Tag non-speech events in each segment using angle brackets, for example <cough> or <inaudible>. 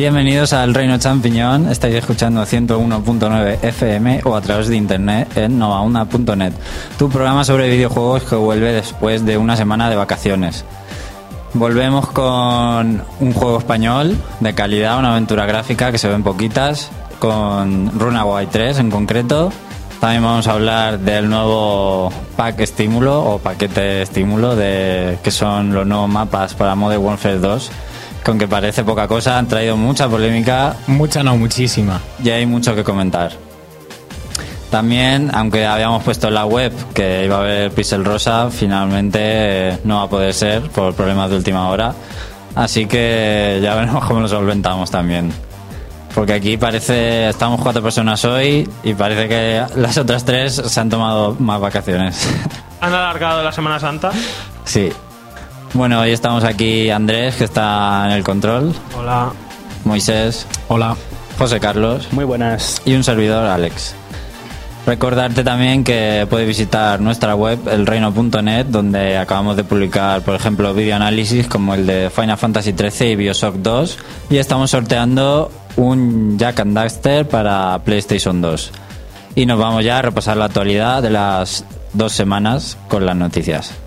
Bienvenidos al Reino Champiñón. Estáis escuchando 101.9 FM o a través de internet en novauna.net. Tu programa sobre videojuegos que vuelve después de una semana de vacaciones. Volvemos con un juego español de calidad, una aventura gráfica que se ven poquitas, con Runaway 3 en concreto. También vamos a hablar del nuevo pack estímulo o paquete estímulo de que son los nuevos mapas para Modern Warfare 2 con que parece poca cosa, han traído mucha polémica. Mucha no, muchísima. Y hay mucho que comentar. También, aunque habíamos puesto en la web que iba a haber Pixel Rosa, finalmente eh, no va a poder ser por problemas de última hora. Así que ya <laughs> veremos cómo lo solventamos también. Porque aquí parece, estamos cuatro personas hoy y parece que las otras tres se han tomado más vacaciones. <laughs> ¿Han alargado la Semana Santa? Sí. Bueno, hoy estamos aquí Andrés, que está en el control. Hola. Moisés. Hola. José Carlos. Muy buenas. Y un servidor, Alex. Recordarte también que puedes visitar nuestra web, elreino.net, donde acabamos de publicar, por ejemplo, videoanálisis como el de Final Fantasy XIII y Bioshock 2. Y estamos sorteando un Jack and Daxter para PlayStation 2. Y nos vamos ya a repasar la actualidad de las dos semanas con las noticias.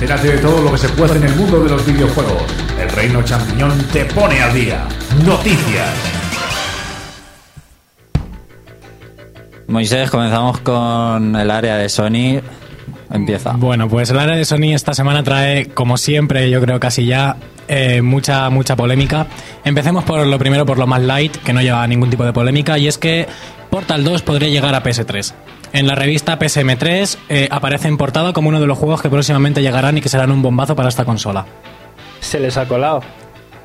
Entérate de todo lo que se puede en el mundo de los videojuegos. El Reino Champiñón te pone al día. Noticias. Moisés, comenzamos con el área de Sony. Empieza. Bueno, pues el área de Sony esta semana trae, como siempre, yo creo casi ya, eh, mucha, mucha polémica. Empecemos por lo primero, por lo más light, que no lleva ningún tipo de polémica, y es que Portal 2 podría llegar a PS3. En la revista PSM3 eh, aparece en portada como uno de los juegos que próximamente llegarán y que serán un bombazo para esta consola. Se les ha colado.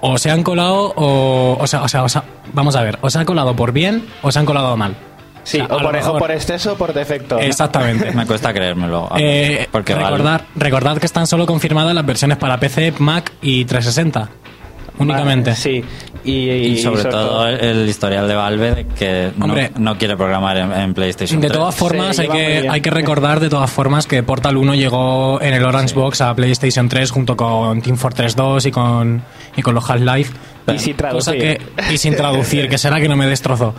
O se han colado o... O sea, o sea, o sea, vamos a ver, o se han colado por bien o se han colado mal. Sí, O sea, por, o mejor- por exceso o por defecto. ¿no? Exactamente. <laughs> Me cuesta creérmelo. Eh, porque vale. recordad, recordad que están solo confirmadas las versiones para PC, Mac y 360. Únicamente. Vale, sí. Y, Y sobre todo el, el historial de Valve de que no, Hombre. no quiere programar en, en PlayStation De 3. todas formas, Se hay que, hay que recordar de todas formas que Portal 1 llegó en el Orange Box a PlayStation 3 junto con Team Fortress 2 y con, y con los Half-Life. Y sin Cosa traducir. que, y sin traducir, que será que no me destrozó.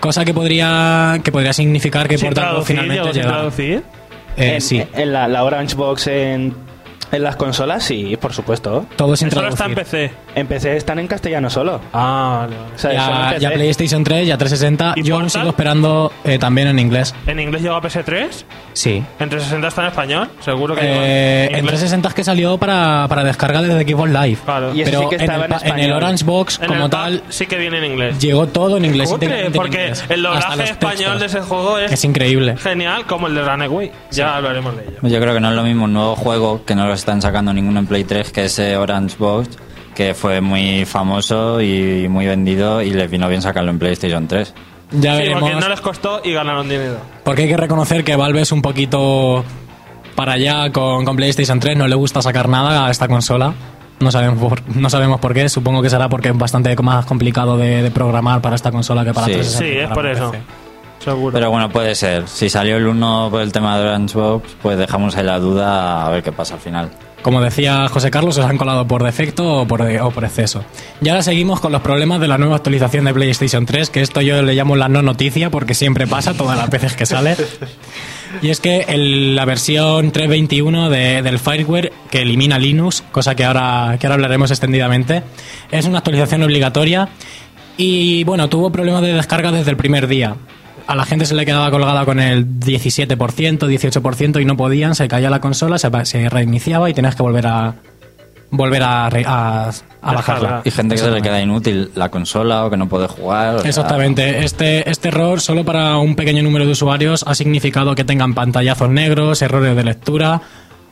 Cosa que podría, que podría significar que ¿Sin Portal 2 traducir? finalmente ¿Llegó sin llegara. traducir? Eh, en, sí, en la, la Orange Box en, en las consolas, sí, por supuesto. todo sin Solo está traducir. en PC. En PC están en castellano solo. Ah, vale, vale. O sea, solo en Ya, PC. ya PlayStation 3, ya 360. ¿Y Yo aún Portal? sigo esperando eh, también en inglés. ¿En inglés llegó a PS3? Sí. ¿En 360 está en español? Seguro que Eh, llegó en inglés. 360 es que salió para, para descarga desde Xbox Live. Claro. Y ese Pero sí que en, estaba el, en pa- en el español. Orange Box, En como el tal, sí que viene en inglés. llegó todo en inglés. Cutre, íntegramente en porque inglés. el Hasta doblaje los español de textos. ese juego es, Es increíble. genial, como el de Runaway. Ya hablaremos de ello. Yo creo que no es lo mismo un nuevo juego que no lo están sacando ninguno en Play 3 que ese Orange Box que fue muy famoso y muy vendido y les vino bien sacarlo en PlayStation 3. Ya Sí, veremos. porque no les costó y ganaron dinero. Porque hay que reconocer que Valve es un poquito para allá con, con PlayStation 3. No le gusta sacar nada a esta consola. No sabemos por, no sabemos por qué. Supongo que será porque es bastante más complicado de, de programar para esta consola que para Sí. 360. Sí, es por eso. PC. Seguro. Pero bueno, puede ser. Si salió el 1 por el tema de Orange Box, pues dejamos ahí la duda a ver qué pasa al final. Como decía José Carlos, se han colado por defecto o por, o por exceso. Y ahora seguimos con los problemas de la nueva actualización de PlayStation 3, que esto yo le llamo la no noticia porque siempre pasa todas las veces que sale. Y es que el- la versión 3.21 de- del fireware que elimina Linux, cosa que ahora, que ahora hablaremos extendidamente, es una actualización obligatoria y bueno, tuvo problemas de descarga desde el primer día. A la gente se le quedaba colgada con el 17%, 18% y no podían, se caía la consola, se, reiniciaba y tenías que volver a volver a, re- a, a bajarla. Y gente que se le queda inútil la consola o que no puede jugar. sea, Exactamente. Este, este error, solo para un pequeño número de usuarios, ha significado que tengan pantallazos negros, errores de lectura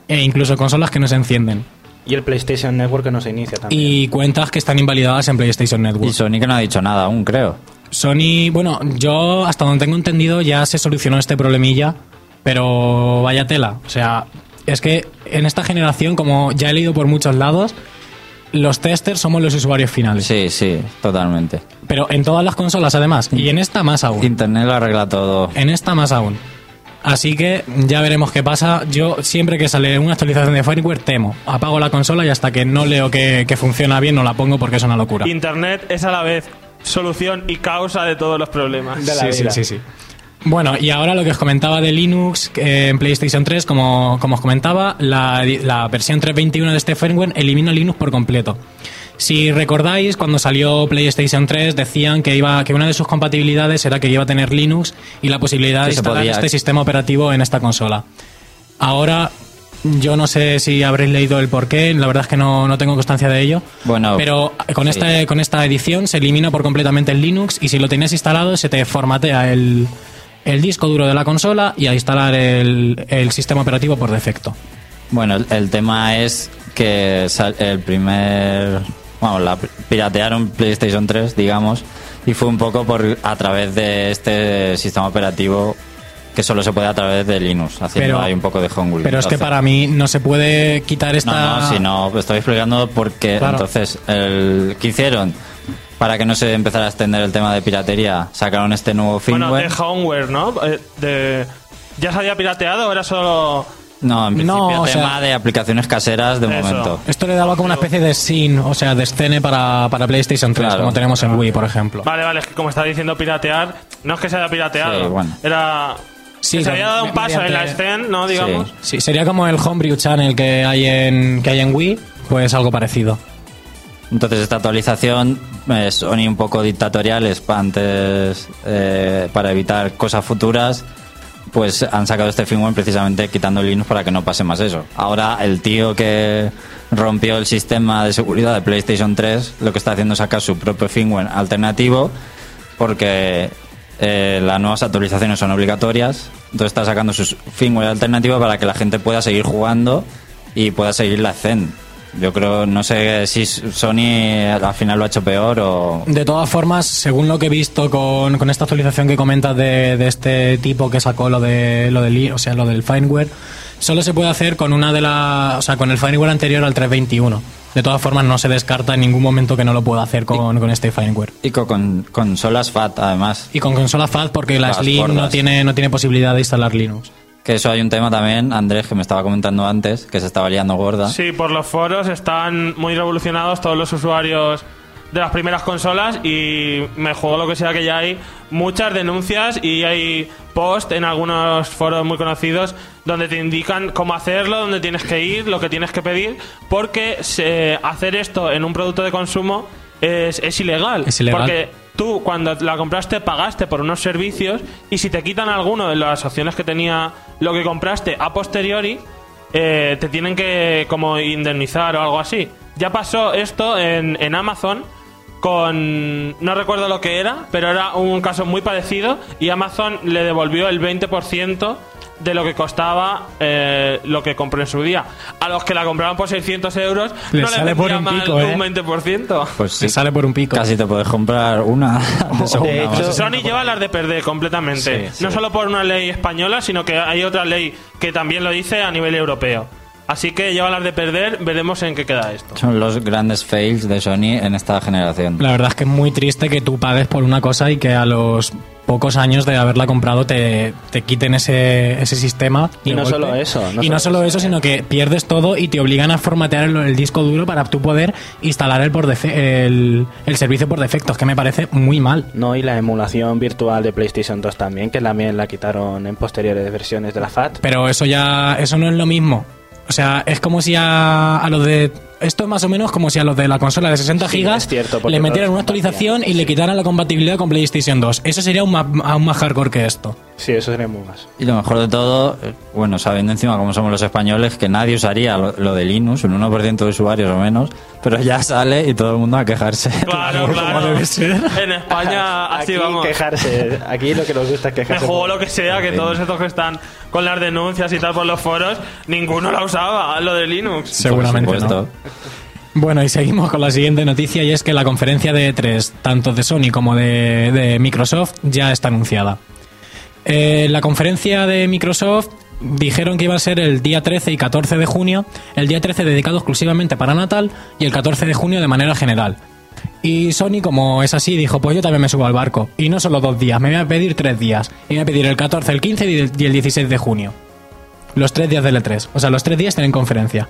e incluso consolas que no se encienden. Y el PlayStation Network que no se inicia también. Y cuentas que están invalidadas en PlayStation Network. Y Sony que no ha dicho nada aún, creo. Sony, bueno, yo hasta donde tengo entendido ya se solucionó este problemilla, pero vaya tela. O sea, es que en esta generación, como ya he leído por muchos lados, los testers somos los usuarios finales. Sí, sí, totalmente. Pero en todas las consolas además, y en esta más aún. Internet lo arregla todo. En esta más aún. Así que ya veremos qué pasa. Yo siempre que sale una actualización de firmware temo. Apago la consola y hasta que no leo que, que funciona bien no la pongo porque es una locura. Internet es a la vez solución y causa de todos los problemas. De la sí, sí, vida. sí, sí. Bueno, y ahora lo que os comentaba de Linux eh, en PlayStation 3, como, como os comentaba, la, la versión 3.21 de este firmware elimina Linux por completo. Si recordáis, cuando salió PlayStation 3 decían que iba que una de sus compatibilidades era que iba a tener Linux y la posibilidad de Sí, se instalar podía. este sistema operativo en esta consola. Ahora, yo no sé si habréis leído el porqué, la verdad es que no, no tengo constancia de ello. Bueno, pero con, sí. esta, con esta edición se elimina por completamente el Linux y si lo tenías instalado se te formatea el, el disco duro de la consola y a instalar el, el sistema operativo por defecto. Bueno, el, el tema es que el primer. Vamos, la piratearon PlayStation 3, digamos, y fue un poco por a través de este sistema operativo que solo se puede a través de Linux, haciendo Pero- ahí un poco de homebrew. Pero es que para mí no se puede quitar esta... No, no, si no, estoy explicando porque Claro. entonces, el, ¿qué hicieron? Para que no se empezara a extender el tema de piratería, sacaron este nuevo Bueno, firmware. de homeware, ¿no? Eh, de- ¿Ya se había pirateado o era solo...? no, en principio No, o sea- tema de aplicaciones caseras de Eso. momento. Esto le daba como una especie de SIN, o sea, de escene para, para PlayStation 3, Claro. como tenemos en Wii, por ejemplo. Vale, vale, es que como está diciendo piratear, no es que se haya pirateado. Sí, bueno. Era... Sí, que se había dado un paso en la escena, ¿no? Digamos. Sí, sería como el Homebrew Channel que hay en, que hay en Wii, pues algo parecido. Entonces esta actualización eh, Sony un poco dictatoriales antes eh, para evitar cosas futuras pues han sacado este firmware precisamente quitando Linux para que no pase más eso. Ahora el tío que rompió el sistema de seguridad de PlayStation 3 lo que está haciendo es sacar su propio firmware alternativo porque eh, las nuevas actualizaciones son obligatorias, entonces está sacando su firmware alternativo para que la gente pueda seguir jugando y pueda seguir la Zen. Yo creo, no sé si Sony al final lo ha hecho peor o... De todas formas, según lo que he visto con, con esta actualización que comentas de, de este tipo que sacó lo de lo del o sea, lo del firmware, solo se puede hacer con una de las, o sea, con el firmware anterior al 321. De todas formas, no se descarta en ningún momento que no lo pueda hacer con, con este firmware. Y con, con consolas FAT además. Y con consola FAT porque la Slim no tiene no tiene posibilidad de instalar Linux. Que eso hay un tema también, Andrés, que me estaba comentando antes, que se estaba liando gorda. Sí, por los foros están muy revolucionados todos los usuarios de las primeras consolas y me juego lo que sea que ya hay muchas denuncias y hay post en algunos foros muy conocidos donde te indican cómo hacerlo, dónde tienes que ir, lo que tienes que pedir, porque se- hacer esto en un producto de consumo es, es ilegal. Es ilegal. Porque tú cuando la compraste pagaste por unos servicios y si te quitan alguno de las opciones que tenía lo que compraste a posteriori, eh, te tienen que como indemnizar o algo así. Ya pasó esto en, en Amazon con... no recuerdo lo que era, pero era un caso muy parecido y Amazon le devolvió el 20% de lo que costaba eh, lo que compró en su día. A los que la compraban por 600 euros Les no les sale por un mal pico, ¿eh? un 20%. Pues sí, Se sale por un pico. casi te puedes comprar una <laughs> de hecho-. Sony lleva las de perder completamente. Sí, no sí. solo por una ley española, sino que hay otra ley que también lo dice a nivel europeo. Así que lleva las de perder, veremos en qué queda esto. Son los grandes fails de Sony en esta generación. La verdad es que es muy triste que tú pagues por una cosa y que a los pocos años de haberla comprado te, te quiten ese, ese sistema. Y no golpe. solo eso, no y no solo solo eso, eso, sino que pierdes todo y te obligan a formatear el, el disco duro para tú poder instalar el, por defe- el, el servicio por defectos, que me parece muy mal. No, y la emulación virtual de PlayStation 2 también, que también la quitaron en posteriores versiones de la FAT. Pero eso ya, eso no es lo mismo. O sea, es como si a, a los de... Esto es más o menos como si a los de la consola de 60 Sí, gigas cierto, le metieran una actualización y le quitaran la compatibilidad con PlayStation 2. Eso sería aún más, aún más hardcore que esto. Sí, eso sería muy más. Y lo mejor de todo, eh, bueno, sabiendo encima cómo somos los españoles, que nadie usaría lo, lo de Linux, un 1% de usuarios o menos, pero ya sale y todo el mundo a quejarse. <laughs> Claro, como claro. debe ser. En España, así aquí vamos. quejarse, aquí lo que nos gusta es Me quejarse. <laughs> juego lo que sea, que todos estos que están con las denuncias y tal por los foros, ninguno la usaba, lo de Linux. Seguramente no. Bueno, y seguimos con la siguiente noticia y es que la conferencia de E3, tanto de Sony como de, de Microsoft, ya está anunciada. Eh, la conferencia de Microsoft dijeron que iba a ser el día 13 y 14 de junio, el día 13 dedicado exclusivamente para Natal y el 14 de junio de manera general. Y Sony, como es así, dijo, pues yo también me subo al barco. Y no solo dos días, me voy a pedir tres días. Y me voy a pedir el 14, el 15 y el y el 16 de junio. Los tres días del E3. O sea, los tres días tienen conferencia.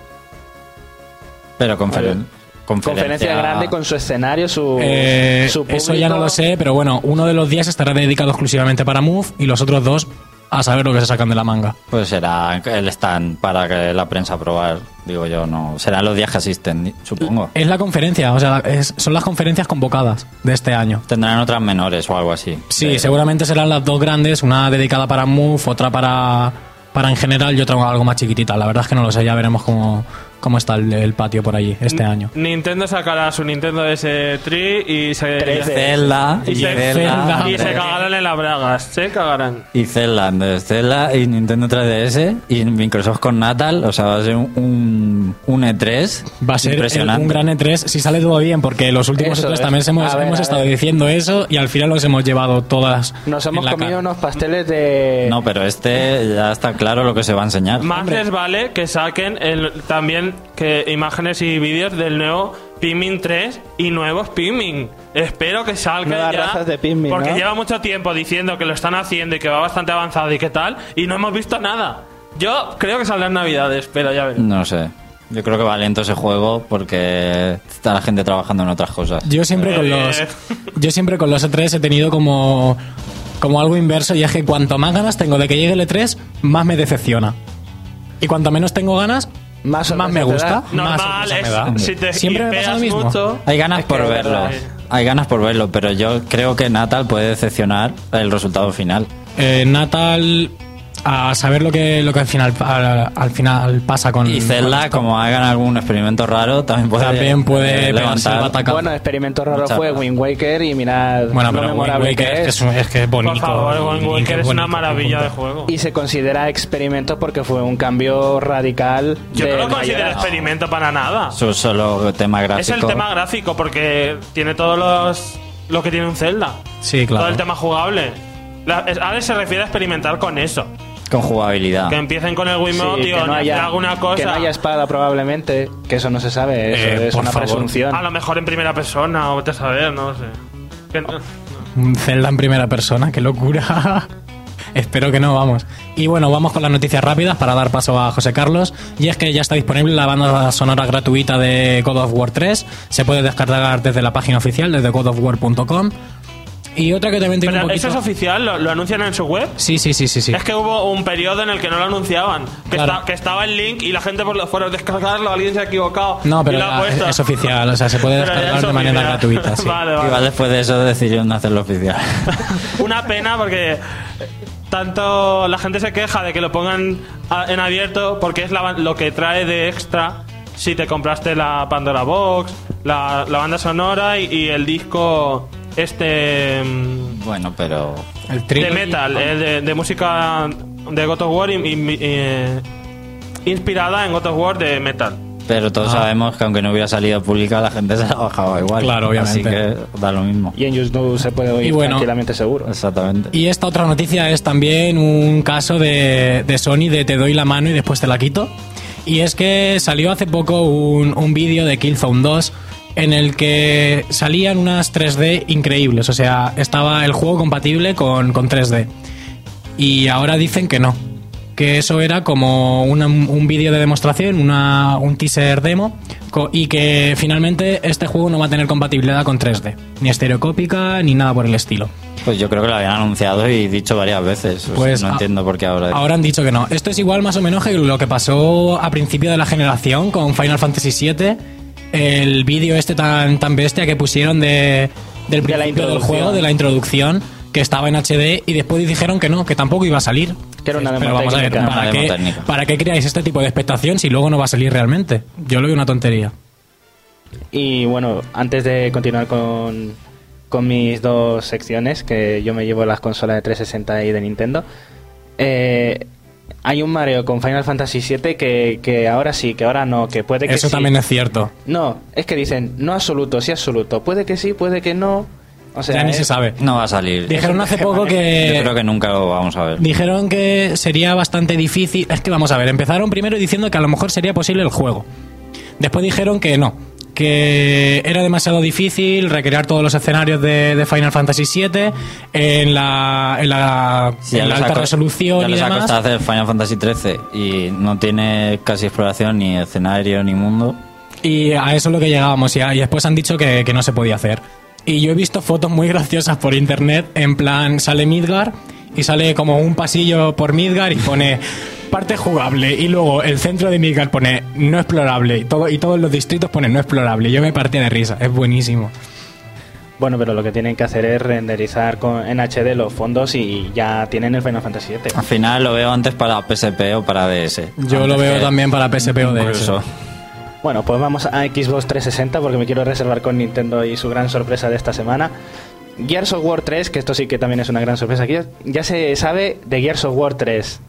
Pero conferen- Conferencia grande con su escenario, su, Eh, su eso ya no lo sé, pero bueno, uno de los días estará dedicado exclusivamente para Move y los otros dos a saber lo que se sacan de la manga. Pues será el stand para que la prensa probar, digo yo, no. Serán los días que asisten, supongo. Es la conferencia, o sea, es- son las conferencias convocadas de este año. Tendrán otras menores o algo así. Sí, seguramente serán las dos grandes, una dedicada para Move, otra para, para en general y otra algo más chiquitita. La verdad es que no lo sé, ya veremos cómo, cómo está el, el patio por allí este año. Nintendo sacará su Nintendo DS3 y se, Zelda y y se, Zelda. y se cagarán en las bragas. Se cagarán. Y Zelda, entonces Zelda y Nintendo 3DS y Microsoft con Natal, o sea, va a ser un, un E3 Va a ser el- un gran E3 si sale todo bien, porque los últimos Eso E3 es. también hemos, ver, hemos estado ver. diciendo eso y al final los hemos llevado todas. Nos hemos comido unos pasteles de... No, pero este ya está claro lo que se va a enseñar. Más les vale que saquen el, también que imágenes y vídeos del nuevo Pikmin 3 y nuevos Pikmin. Espero que Nuevas ya. razas de Pikmin, porque ¿no? lleva mucho tiempo diciendo que lo están haciendo y que va bastante avanzado y qué tal, y no hemos visto nada. Yo creo que saldrá en Navidades, pero ya veremos. No sé. Yo creo que va lento ese juego porque está la gente trabajando en otras cosas. Yo siempre con Eh. los yo siempre con los E3 he tenido como como algo inverso y es que cuanto más ganas tengo de que llegue el E3, más me decepciona. Y cuanto menos tengo ganas, Más más, me gusta. más Normal, me es, da. si te Siempre me pasa lo mismo. mucho. Hay ganas por verlo. Hay ganas por verlo, pero yo creo que Natal puede decepcionar el resultado final. Eh, Natal a saber lo que lo que al final al, al final pasa con Y Zelda, como hagan algún experimento raro, también puede, también puede eh, levantar. Bueno, experimento raro Mucha fue. Wind Waker y mirad Bueno, lo pero Wind Waker que es, es. que es, es que es bonito. Por favor, Wind Waker es una maravilla de juego. Y se considera experimento porque fue un cambio radical. Yo de no lo considero experimento para nada. Su solo tema gráfico. Es el tema gráfico porque tiene todos los lo que tiene un Zelda. Sí, claro. Todo el tema jugable. La, es- Alex se refiere a experimentar con eso. Con jugabilidad. Que empiecen con el Wiimote Sí, y que, no haya, alguna cosa. que no haya espada probablemente, que eso no se sabe, eso Eh, es una favor. presunción. A lo mejor en primera persona, o vete a saber, no sé. Que no- Un Zelda en primera persona, qué locura. <laughs> Espero que no, vamos. Y bueno, vamos con las noticias rápidas para dar paso a José Carlos. Y es que ya está disponible la banda sonora gratuita de God of War 3. Se puede descargar desde la página oficial, desde godofwar.com. Y otra que también tiene Pero un poquito... eso es oficial, ¿Lo, lo anuncian en su web. Sí, sí, sí, sí, sí. Es que hubo un periodo en el que no lo anunciaban. Que, Claro. esta- que estaba el link y la gente por los foros descargarlo, alguien se ha equivocado. No, pero y lo puesto. es, es oficial, o sea, se puede descargar es de manera gratuita. Sí. <laughs> vale, vale. Igual después de eso decidieron hacerlo oficial. <laughs> Una pena porque tanto la gente se queja de que lo pongan a- en abierto porque es la- lo que trae de extra si te compraste la Pandora Box, la, la banda sonora y, y el disco este mm, bueno, pero El de metal, el de, de música de God of War y- y- eh, inspirada en God of War de metal. pero todos Ah. sabemos que aunque no hubiera salido pública, la gente se la bajaba igual. Claro, obviamente. Así que da lo mismo. Y en YouTube se puede oír Y bueno, tranquilamente seguro. Exactamente. Y esta otra noticia es también un caso de, de Sony de te doy la mano y después te la quito. Y es que salió hace poco un, un vídeo de Killzone 2 en el que salían unas 3D increíbles. O sea, estaba el juego compatible con, con 3D. Y ahora dicen que no. Que eso era como una- un vídeo de demostración, una, un teaser demo, y que finalmente este juego no va a tener compatibilidad con 3D. Ni estereocópica, ni nada por el estilo. Pues yo creo que lo habían anunciado y dicho varias veces. O sea, Pues no a- entiendo por qué ahora. Ahora han dicho que no. Esto es igual más o menos que lo que pasó a principio de la generación con Final Fantasy VII. El vídeo este tan, tan bestia que pusieron de, del De principio del juego, de la introducción, que estaba en HD y después dijeron que no, que tampoco iba a salir. Que era una demo Pero vamos a ver, técnica. ¿para qué. ¿para qué creáis este tipo de expectación si luego no va a salir realmente? Yo lo veo una tontería. Y bueno, antes de continuar con, con mis dos secciones, que yo me llevo las consolas de 360 y de Nintendo, eh, hay un mareo con Final Fantasy VII que, que ahora sí, que ahora no, que puede que Eso sí. también es cierto. No, es que dicen no absoluto, sí absoluto. Puede que sí, puede que no. O sea, ya ni es- se sabe. No va a salir. Dijeron hace poco Yo que... creo que nunca lo vamos a ver. Dijeron que sería bastante difícil. Es que vamos a ver, empezaron primero diciendo que a lo mejor sería posible el juego. Después dijeron que no, que era demasiado difícil recrear todos los escenarios de, de Final Fantasy VII en la, en la, Sí, en la ha alta resolución ya y les ha demás. costado hacer Final Fantasy 13 y no tiene casi exploración ni escenario ni mundo. Y a eso es lo que llegábamos. Y, a- y después han dicho que, que no se podía hacer. Y yo he visto fotos muy <laughs> graciosas por internet. En plan, sale Midgar y sale como un pasillo por Midgar y pone parte jugable. Y luego el centro de Midgar pone no explorable. Y, todo, y todos los distritos ponen no explorable. Yo me partía de risa. Es buenísimo. Bueno, pero lo que tienen que hacer es renderizar con, en HD los fondos y ya tienen el Final Fantasy VII. Al final lo veo antes para PSP o para DS. Yo Antes lo veo también para PSP o DS. Bueno, pues vamos a Xbox 360 porque me quiero reservar con Nintendo y su gran sorpresa de esta semana. Gears of War 3, que esto sí que también es una gran sorpresa aquí, ya se sabe de Gears of War 3.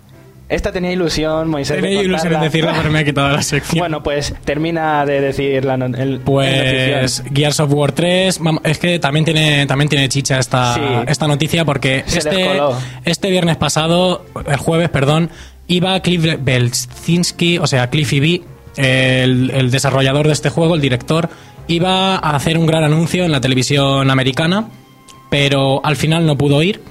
Esta tenía ilusión, Moisés. de Tenía ilusión en decirlo, pero me ha quitado la <laughs> sección. Bueno, pues termina de decir la, no- el, Pues notición. Gears of War 3, vamos, es que también tiene, también tiene chicha esta, Sí. esta noticia porque Se este, descoló. este viernes pasado, el jueves, perdón, iba Cliff Belzinski, o sea, Cliffy B, el, el desarrollador de este juego, el director, iba a hacer un gran anuncio en la televisión americana, pero al final no pudo ir.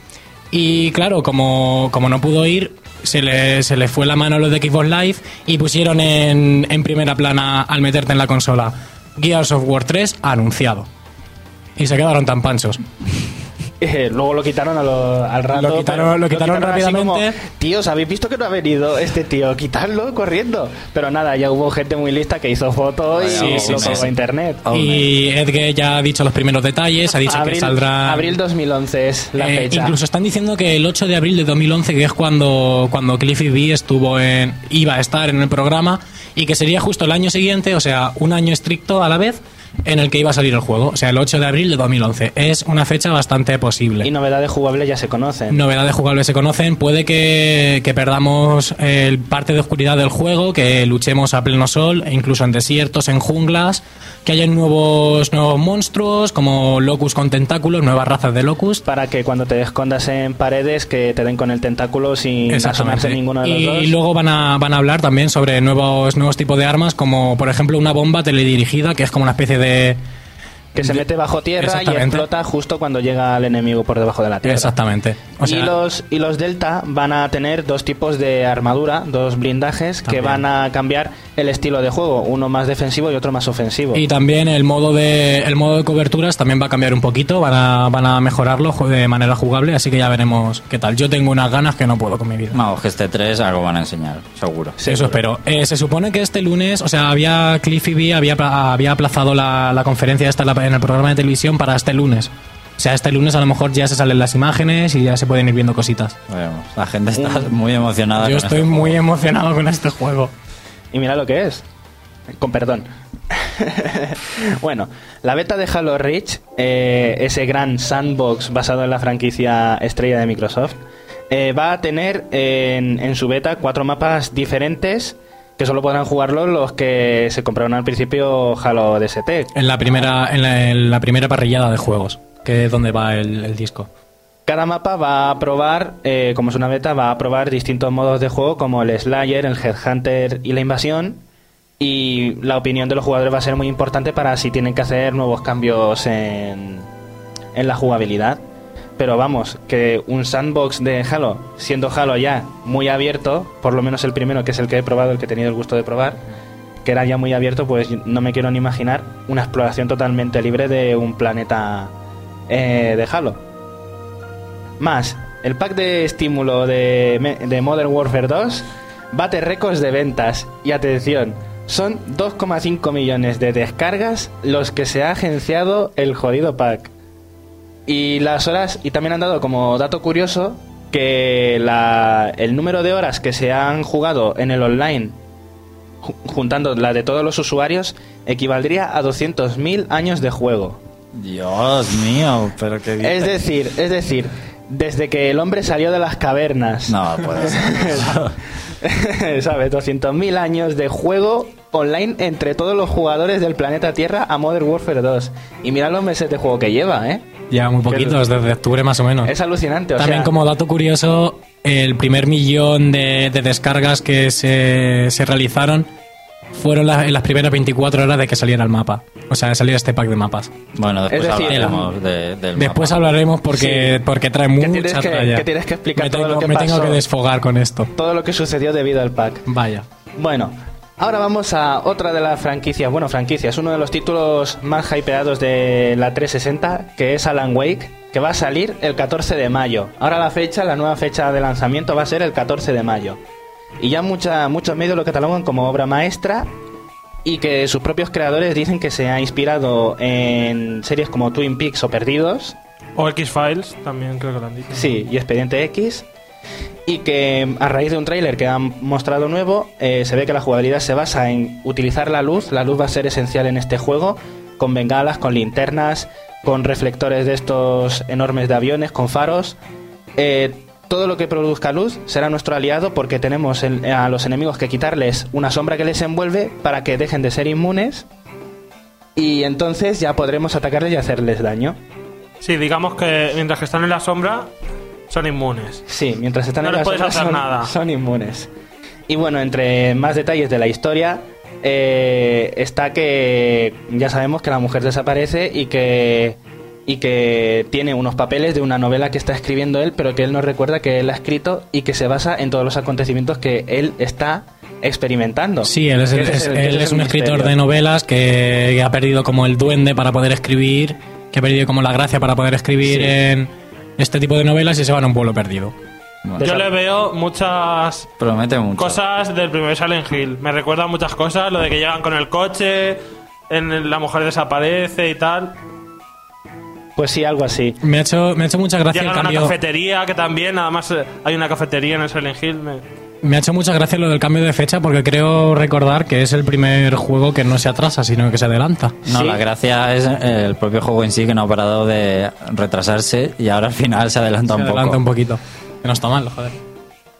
Y claro, como, como no pudo ir, se le, se le fue la mano a los de Xbox Live y pusieron en, en primera plana al meterte en la consola Gears of War 3 anunciado. Y se quedaron tan panchos. Eh, luego lo quitaron a lo- al rato. Lo quitaron- pero lo quitaron así como, rápidamente. Tíos, ¿habéis visto que no ha venido este tío? Quitarlo corriendo. Pero nada, ya hubo gente muy lista que hizo fotos y Sí, lo sí, sí. a internet. Oh, y Edge ya ha dicho los primeros detalles, ha dicho abril, que saldrá... abril 2011 es la Eh, fecha. incluso están diciendo que el 8 de abril de 2011, que es cuando, cuando Cliffy B estuvo en, iba a estar en el programa, y que sería justo el año siguiente, o sea, un año estricto a la vez, en el que iba a salir el juego. O sea, el 8 de abril de 2011. Es una fecha bastante posible. Y novedades jugables ya se conocen. Novedades jugables se conocen. Puede que, que perdamos el parte de oscuridad del juego, que luchemos a pleno sol, e incluso en desiertos, en junglas, que haya nuevos, nuevos monstruos, como locus con tentáculos, nuevas razas de locus. Para que cuando te escondas en paredes que te den con el tentáculo sin asomarse ninguno de los y dos. luego van a, van a hablar también sobre nuevos, nuevos tipos de armas, como por ejemplo una bomba teledirigida, que es como una especie de... Yeah. Que se mete bajo tierra y explota justo cuando llega el enemigo por debajo de la tierra. Exactamente. O sea, y, los, y los Delta van a tener dos tipos de armadura, dos blindajes que van a cambiar el estilo de juego, uno más defensivo y otro más ofensivo. Y también el modo de el modo de coberturas también va a cambiar un poquito, van a, van a mejorarlo de manera jugable, así que ya veremos qué tal. Yo tengo unas ganas que no puedo con mi vida. Vamos, que este 3 algo van a enseñar, seguro. Eso espero. Eh, se supone que este lunes, o sea, había Cliffy B había, había aplazado la, la conferencia esta en, la- en el programa de televisión para este lunes. O sea, este lunes a lo mejor ya se salen las imágenes y ya se pueden ir viendo cositas. La gente está muy emocionada. Yo con estoy este muy juego. emocionado con este juego. Y mira lo que es. Con perdón. <laughs> bueno, la beta de Halo Reach, eh, ese gran sandbox basado en la franquicia estrella de Microsoft, eh, va a tener en, en su beta cuatro mapas diferentes que solo podrán jugarlo los que se compraron al principio Halo DST. En la primera, en la, en la primera parrillada de juegos, que es donde va el, el disco. Cada mapa va a probar, eh, como es una beta, va a probar distintos modos de juego como el Slayer, el Headhunter y la invasión. Y la opinión de los jugadores va a ser muy importante para si tienen que hacer nuevos cambios en, en la jugabilidad. Pero vamos, que un sandbox de Halo, siendo Halo ya muy abierto, por lo menos el primero, que es el que he probado, el que he tenido el gusto de probar, que era ya muy abierto, pues no me quiero ni imaginar una exploración totalmente libre de un planeta eh, de Halo. Más, el pack de estímulo de, de Modern Warfare 2 bate récords de ventas. Y atención, son 2,5 millones de descargas los que se ha agenciado el jodido pack. Y las horas, y también han dado como dato curioso que la- el número de horas que se han jugado en el online, ju- juntando la de todos los usuarios, equivaldría a 200.000 años de juego. Dios mío, pero qué Es decir, es decir, desde que el hombre salió de las cavernas. No, puede ser. <laughs> ¿Sabes? 200.000 años de juego online entre todos los jugadores del planeta Tierra a Modern Warfare 2. Y mira los meses de juego que lleva, ¿eh? Ya muy poquitos, desde octubre más o menos. Es alucinante. O También sea, como dato curioso, el primer millón de, de descargas que se, se realizaron fueron las, en las primeras 24 horas de que saliera el mapa. O sea, de salir este pack de mapas. Bueno, después Es decir, hablaremos de- del Después mapa. hablaremos porque, porque trae mucha tienes que- que tienes que explicar me todo tengo, lo que me tengo que desfogar con esto. Todo lo que sucedió debido al pack. Vaya. Bueno, ahora vamos a otra de las franquicias. Bueno, franquicias, uno de los títulos más hypeados de la 360, que es Alan Wake, que va a salir el 14 de mayo. Ahora la fecha, la nueva fecha de lanzamiento va a ser el 14 de mayo. Y ya mucha, muchos medios lo catalogan como obra maestra y que sus propios creadores dicen que se ha inspirado en series como Twin Peaks o Perdidos, O X-Files, también creo que lo han dicho. Sí, y Expediente X. Y que a raíz de un tráiler que han mostrado nuevo, eh, se ve que la jugabilidad se basa en utilizar la luz. La luz va a ser esencial en este juego, con bengalas, con linternas, con reflectores de estos enormes de aviones, con faros. Eh, todo lo que produzca luz será nuestro aliado porque tenemos a los enemigos que quitarles una sombra que les envuelve para que dejen de ser inmunes. Y entonces ya podremos atacarles y hacerles daño. Sí, digamos que mientras que están en la sombra, son inmunes. Sí, mientras están No en les la puedes hacer son, nada. <laughs> son inmunes. Y bueno, entre más detalles de la historia, eh, está que ya sabemos que la mujer desaparece y que y que tiene unos papeles de una novela que está escribiendo él, pero que él no recuerda que él ha escrito y que se basa en todos los acontecimientos que él está experimentando. Sí, él es, el- el- él un escritor misterio. de novelas que, que ha perdido como el duende para poder escribir, que ha perdido como la gracia para poder escribir Sí. en este tipo de novelas y se van a un pueblo perdido. Bueno, Yo le veo muchas promete mucho. cosas del primer Silent Hill. Me recuerda muchas cosas, lo de que llegan con el coche, en el- la mujer desaparece y tal. Pues sí, algo así. Me ha hecho, me ha hecho mucha gracia el Llegan a una cambio. cafetería, que también, nada más eh, hay una cafetería en el Silent Hill. me- Me ha hecho mucha gracia lo del cambio de fecha porque creo recordar que es el primer juego que no se atrasa, sino que se adelanta. No, Sí. la gracia es el propio juego en sí que no ha parado de retrasarse y ahora al final se adelanta Se un adelanta poco. un poquito. Que no está mal, joder.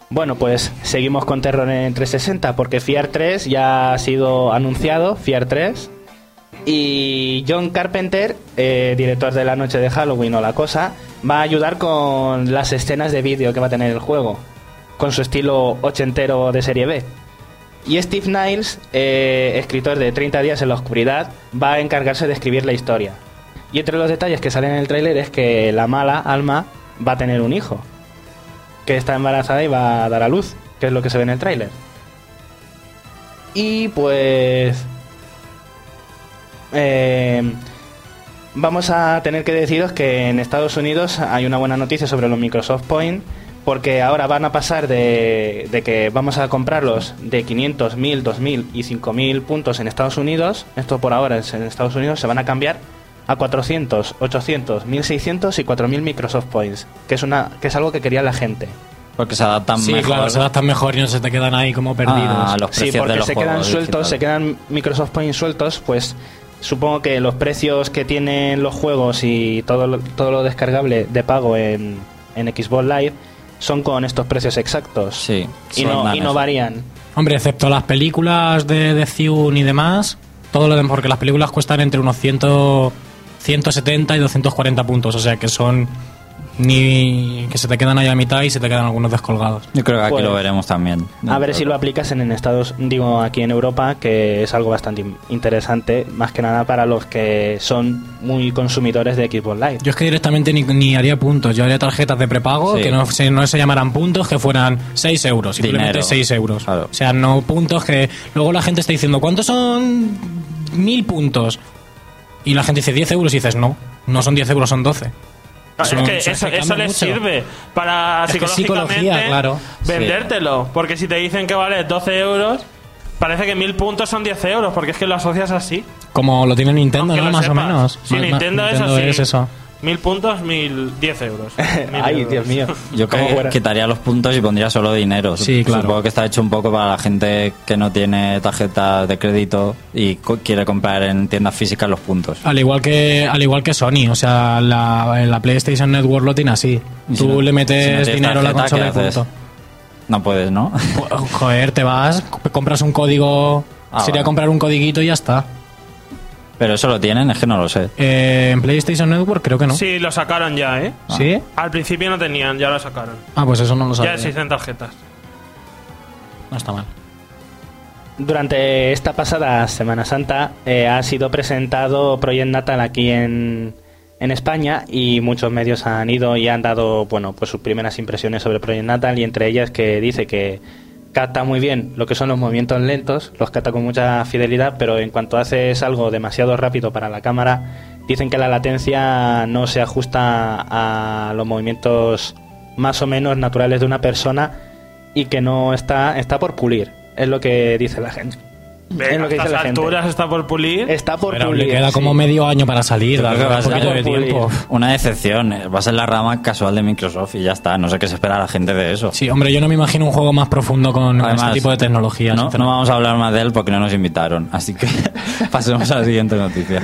Bueno, pues seguimos con terror en 360 porque Fiar 3 ya ha sido anunciado, Fiar 3. Y John Carpenter, eh, director de La Noche de Halloween o La Cosa, va a ayudar con las escenas de vídeo que va a tener el juego, con su estilo ochentero de serie B. Y Steve Niles, eh, escritor de 30 días en la oscuridad, va a encargarse de escribir la historia. Y entre los detalles que salen en el tráiler es que la mala Alma va a tener un hijo que está embarazada y va a dar a luz, que es lo que se ve en el tráiler. Y pues... eh, vamos a tener que deciros que en Estados Unidos hay una buena noticia sobre los Microsoft Point, porque ahora van a pasar de, de que vamos a comprarlos de 500, 1000, 2000 y 5000 puntos en Estados Unidos, esto por ahora es en Estados Unidos, se van a cambiar a 400, 800, 1600 y 4000 Microsoft Points, que es, una, que es algo que quería la gente. Porque se adaptan Sí, mejor claro, se adaptan mejor y no se te quedan ahí como perdidos. a los Sí, precios de porque los se quedan juegos sueltos, se quedan Microsoft Points sueltos, pues supongo que los precios que tienen los juegos y todo lo, todo lo descargable de pago en, en Xbox Live son con estos precios exactos. Sí, y no, y no varían. Hombre, excepto las películas de, de Zune y demás, todo lo demás, porque las películas cuestan entre unos 100, 170 y 240 puntos, o sea que son ni que se te quedan ahí a mitad y se te quedan algunos descolgados. Yo creo que aquí Pues, lo veremos también. A ver si lo aplicasen en Estados, digo aquí en Europa, que es algo bastante in- interesante, más que nada para los que son muy consumidores de Xbox Live. Yo es que directamente ni, ni haría puntos, yo haría tarjetas de prepago Sí. que no se, no se llamaran puntos, que fueran 6 euros, simplemente Dinero. 6 euros. Claro. O sea, no puntos que luego la gente está diciendo, ¿cuántos son mil puntos? Y la gente dice 10 euros y dices, no, no son 10 euros, son 12. Claro, Eso- es que les mucho. sirve para Es psicológicamente claro. vendértelo. Porque si te dicen que vale 12 euros, parece que mil puntos son 10 euros, porque es que lo asocias así. Como lo tiene Nintendo, ¿no? Más o menos. Sí, Nintendo, es Nintendo así. es eso. Mil puntos, mil 10 euros. <laughs> Mil Ay, euros. Dios mío. Yo ¿Cómo que- <laughs> fuera? quitaría los puntos y pondría solo dinero. Sí, claro. Supongo que está hecho un poco para la gente que no tiene tarjeta de crédito y co- quiere comprar en tiendas físicas los puntos. Al igual que al igual que Sony, o sea, la, la PlayStation Network lo tiene así. Si Tú no- le si metes no dinero a la consola y punto. No puedes, ¿no? Joder, te vas, compras un código, Ah, sería vale. comprar un codiguito y ya está. Pero eso lo tienen, es que no lo sé. Eh, en PlayStation Network creo que no. Sí, lo sacaron ya, ¿eh? ¿Sí? Al principio no tenían, ya lo sacaron. Ah, pues eso no lo Ya sabía. existen tarjetas. No está mal. Durante esta pasada Semana Santa eh, ha sido presentado Project Natal aquí en, en España y muchos medios han ido y han dado bueno pues sus primeras impresiones sobre Project Natal y entre ellas que dice que capta muy bien lo que son los movimientos lentos, los capta con mucha fidelidad, pero en cuanto haces algo demasiado rápido para la cámara, dicen que la latencia no se ajusta a los movimientos más o menos naturales de una persona y que no está está por pulir, es lo que dice la gente. Ven, es lo que dice la gente. alturas está por pulir. Está por Pero pulir. le queda como sí. medio año para salir, a un poquito de tiempo. Una decepción. Va a ser la rama casual de Microsoft y ya está. No sé qué se espera la gente de eso. Sí, hombre, yo no me imagino un juego más profundo con Además, este tipo de tecnología. No, no vamos a hablar más de él porque no nos invitaron. Así que <laughs> pasemos a la siguiente noticia.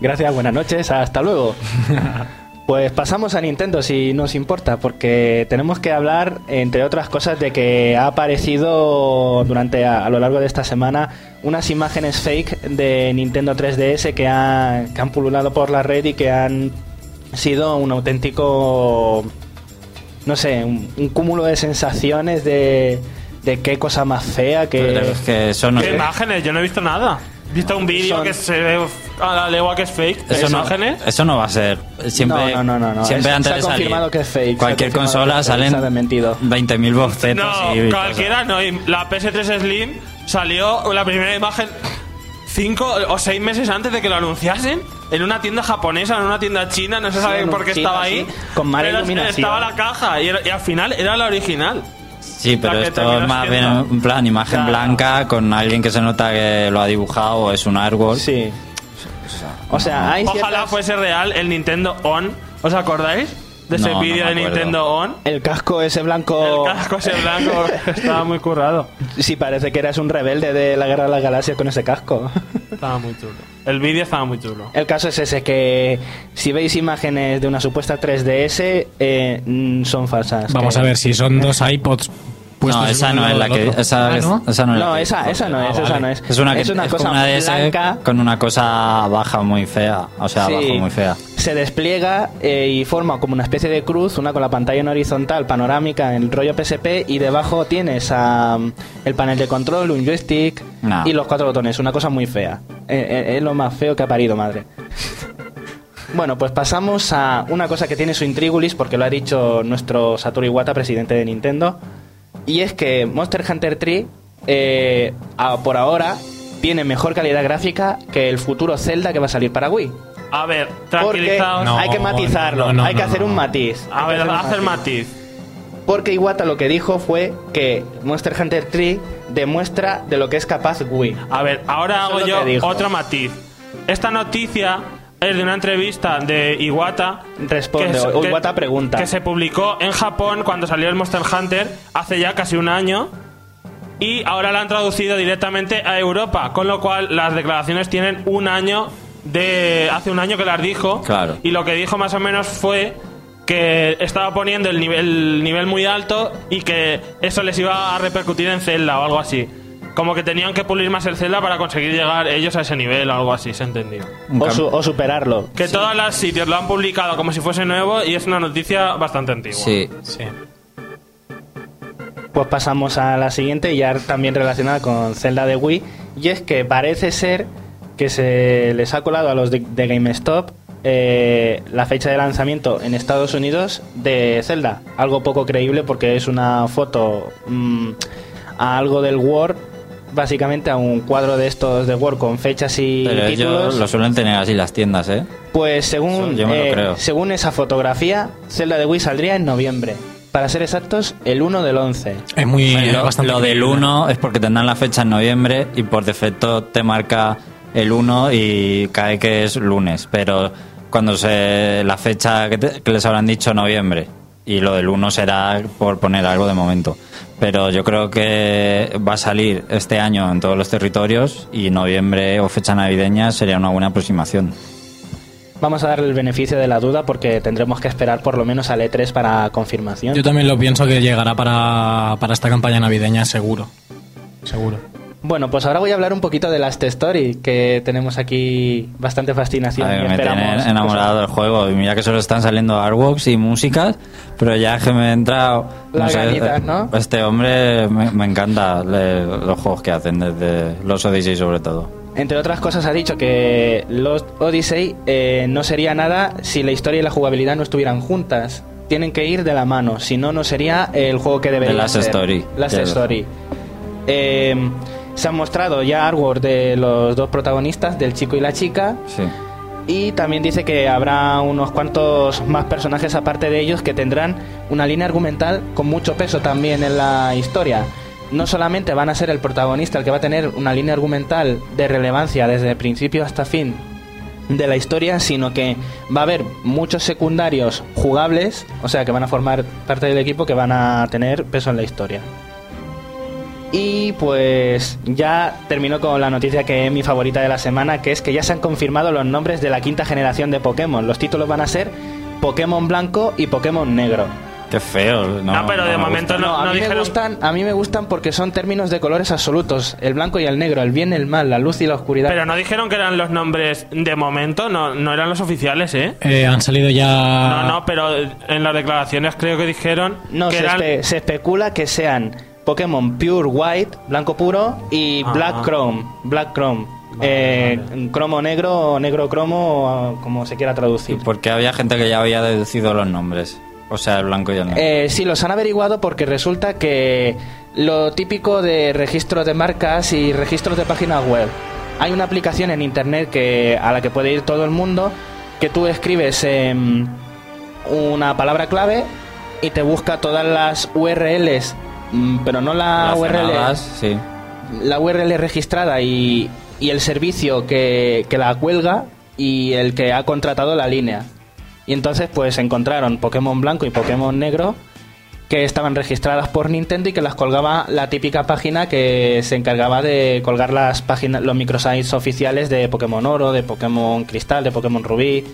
Gracias, buenas noches, hasta luego. <laughs> Pues pasamos a Nintendo si nos importa, porque tenemos que hablar, entre otras cosas, de que ha aparecido durante a, a lo largo de esta semana unas imágenes fake de Nintendo 3DS que, ha- que han pululado por la red y que han sido un auténtico, no sé, un, un cúmulo de sensaciones de, de qué cosa más fea Pero que... es que eso no ¿Qué imágenes? Yo no he visto nada. Visto un vídeo Son- que se ve a la legua que es fake. Eso no, imágenes? eso no va a ser. Siempre, No, no, no, no, siempre Es- antes se ha de salir confirmado que es fake, se ha Cualquier confirmado consola que es fake, salen se ha desmentido. 20.000 bocetos No, y cualquiera no. Y La PS3 Slim salió la primera imagen cinco o seis meses antes de que lo anunciasen en una tienda japonesa, en una tienda china, no se Sí, sabe en un por qué chino, estaba sí, ahí. con mala pero iluminación. Estaba la caja y, era- y al final era la original. Sí, pero esto es más bien en plan imagen Claro. blanca con alguien que se nota que lo ha dibujado o es un artwork. Sí. O sea, hay Ojalá ciertas- fuese real el Nintendo On. ¿Os acordáis? De ese No, vídeo de. Nintendo On. El casco ese blanco... El casco ese blanco <laughs> estaba muy currado. Sí, parece que eras un rebelde de la Guerra de las Galaxias con ese casco. Estaba muy chulo. El vídeo estaba muy chulo. El caso es ese, que si veis imágenes de una supuesta 3DS, eh, mm, son falsas. Vamos Que- a ver si son dos iPods No, el esa no es la que. Esa, Ah, es- ¿no? esa no es la No, que- esa, esa no Ah, es, esa vale. no es. Es una, que, es una es cosa como una DS blanca. con una cosa baja muy fea. O sea, Sí. abajo muy fea. Se despliega eh, y forma como una especie de cruz, una con la pantalla en horizontal, panorámica, en el rollo PSP, y debajo tienes ah, el panel de control, un joystick No. y los cuatro botones. Una cosa muy fea. Eh, eh, es lo más feo que ha parido, madre. Bueno, pues pasamos a una cosa que tiene su intrigulis, porque lo ha dicho nuestro Satoru Iwata, presidente de Nintendo, y es que Monster Hunter 3, eh, a- por ahora, tiene mejor calidad gráfica que el futuro Zelda que va a salir para Wii. A ver, Porque tranquilizaos. No, hay que matizarlo, no, no, hay que no, hacer no. un matiz. A que ver, un hacer matiz. Porque Iwata lo que dijo fue que Monster Hunter 3 demuestra de lo que es capaz Wii. A ver, ahora Eso hago es lo yo que dijo. otro matiz. Esta noticia es de una entrevista de Iwata. Responde, es- o Iwata pregunta. Que se publicó en Japón cuando salió el Monster Hunter hace ya casi un año. Y ahora la han traducido directamente a Europa. Con lo cual las declaraciones tienen un año de. Hace un año que las dijo. Claro. Y lo que dijo más o menos fue que estaba poniendo el nivel, el nivel muy alto y que eso les iba a repercutir en Zelda o algo así. Como que tenían que pulir más el Zelda para conseguir llegar ellos a ese nivel o algo así, se entendió. O, su- o superarlo. Que todos los sitios lo han publicado como si fuese nuevo y es una noticia bastante antigua. Sí. Sí. Pues pasamos a la siguiente, ya también relacionada con Zelda de Wii, y es que parece ser que se les ha colado a los de, de GameStop eh, la fecha de lanzamiento en Estados Unidos de Zelda. Algo poco creíble porque es una foto mm, a algo del Word, básicamente a un cuadro de estos de Word con fechas y Pero ellos títulos. lo suelen tener así las tiendas, ¿eh? Pues según, Eso yo me lo eh, creo. según esa fotografía, Zelda de Wii saldría en noviembre. Para ser exactos, el 1 del 11. Es muy Lo, es bastante lo del creíble. 1 es porque tendrán la fecha en noviembre y por defecto te marca el 1 y cae que es lunes. Pero cuando se la fecha que, te- que les habrán dicho noviembre y lo del 1 será por poner algo de momento. Pero yo creo que va a salir este año en todos los territorios y noviembre o fecha navideña sería una buena aproximación. Vamos a darle el beneficio de la duda porque tendremos que esperar por lo menos al E3 para confirmación. Yo también lo pienso que llegará para, para esta campaña navideña seguro. Seguro. Bueno, pues ahora voy a hablar un poquito de Last Story, que tenemos aquí bastante fascinación. Y me tiene enamorado del juego. Y mira que solo están saliendo artworks y músicas, pero ya que me entra. Las ganitas, ¿no? Este hombre me, me encanta le- los juegos que hacen, desde los Odyssey sobre todo. Entre otras cosas ha dicho que Lost Odyssey eh, no sería nada si la historia y la jugabilidad no estuvieran juntas. Tienen que ir de la mano, si no, no sería el juego que debería The Last ser. Story. Last. Story. Eh, se han mostrado ya artwork de los dos protagonistas, del chico y la chica, Sí. y también dice que habrá unos cuantos más personajes aparte de ellos que tendrán una línea argumental con mucho peso también en la historia. No solamente van a ser el protagonista el que va a tener una línea argumental de relevancia desde principio hasta fin de la historia, sino que va a haber muchos secundarios jugables, o sea, que van a formar parte del equipo que van a tener peso en la historia. Y pues ya termino con la noticia que es mi favorita de la semana, que es que ya se han confirmado los nombres de la quinta generación de Pokémon. Los títulos van a ser Pokémon Blanco y Pokémon Negro. Qué feo. No, Ah, pero de me momento gusta. no, a, no mí me dijeron. gustan, a mí me gustan porque son términos de colores absolutos, el blanco y el negro, el bien y el mal, la luz y la oscuridad. Pero no dijeron que eran los nombres de momento, no, no eran los oficiales, ¿eh? Eh, han salido ya. No, no, pero en las declaraciones creo que dijeron No, que se, eran. espe- se especula que sean Pokémon Pure White, blanco puro, y Ah. Black Chrome, Black Chrome. Eh, cromo negro, negro cromo, como se quiera traducir. Porque había gente que ya había deducido los nombres. O sea, el blanco y el negro. Eh, sí, los han averiguado porque resulta que lo típico de registros de marcas y registros de páginas web. Hay una aplicación en internet que a la que puede ir todo el mundo que tú escribes em, una palabra clave y te busca todas las URLs, pero no la URL, sí. la URL registrada y, y el servicio que, que la cuelga y el que ha contratado la línea. Y entonces pues encontraron Pokémon blanco y Pokémon negro que estaban registradas por Nintendo y que las colgaba la típica página que se encargaba de colgar las páginas, los microsites oficiales de Pokémon Oro, de Pokémon Cristal, de Pokémon Rubí.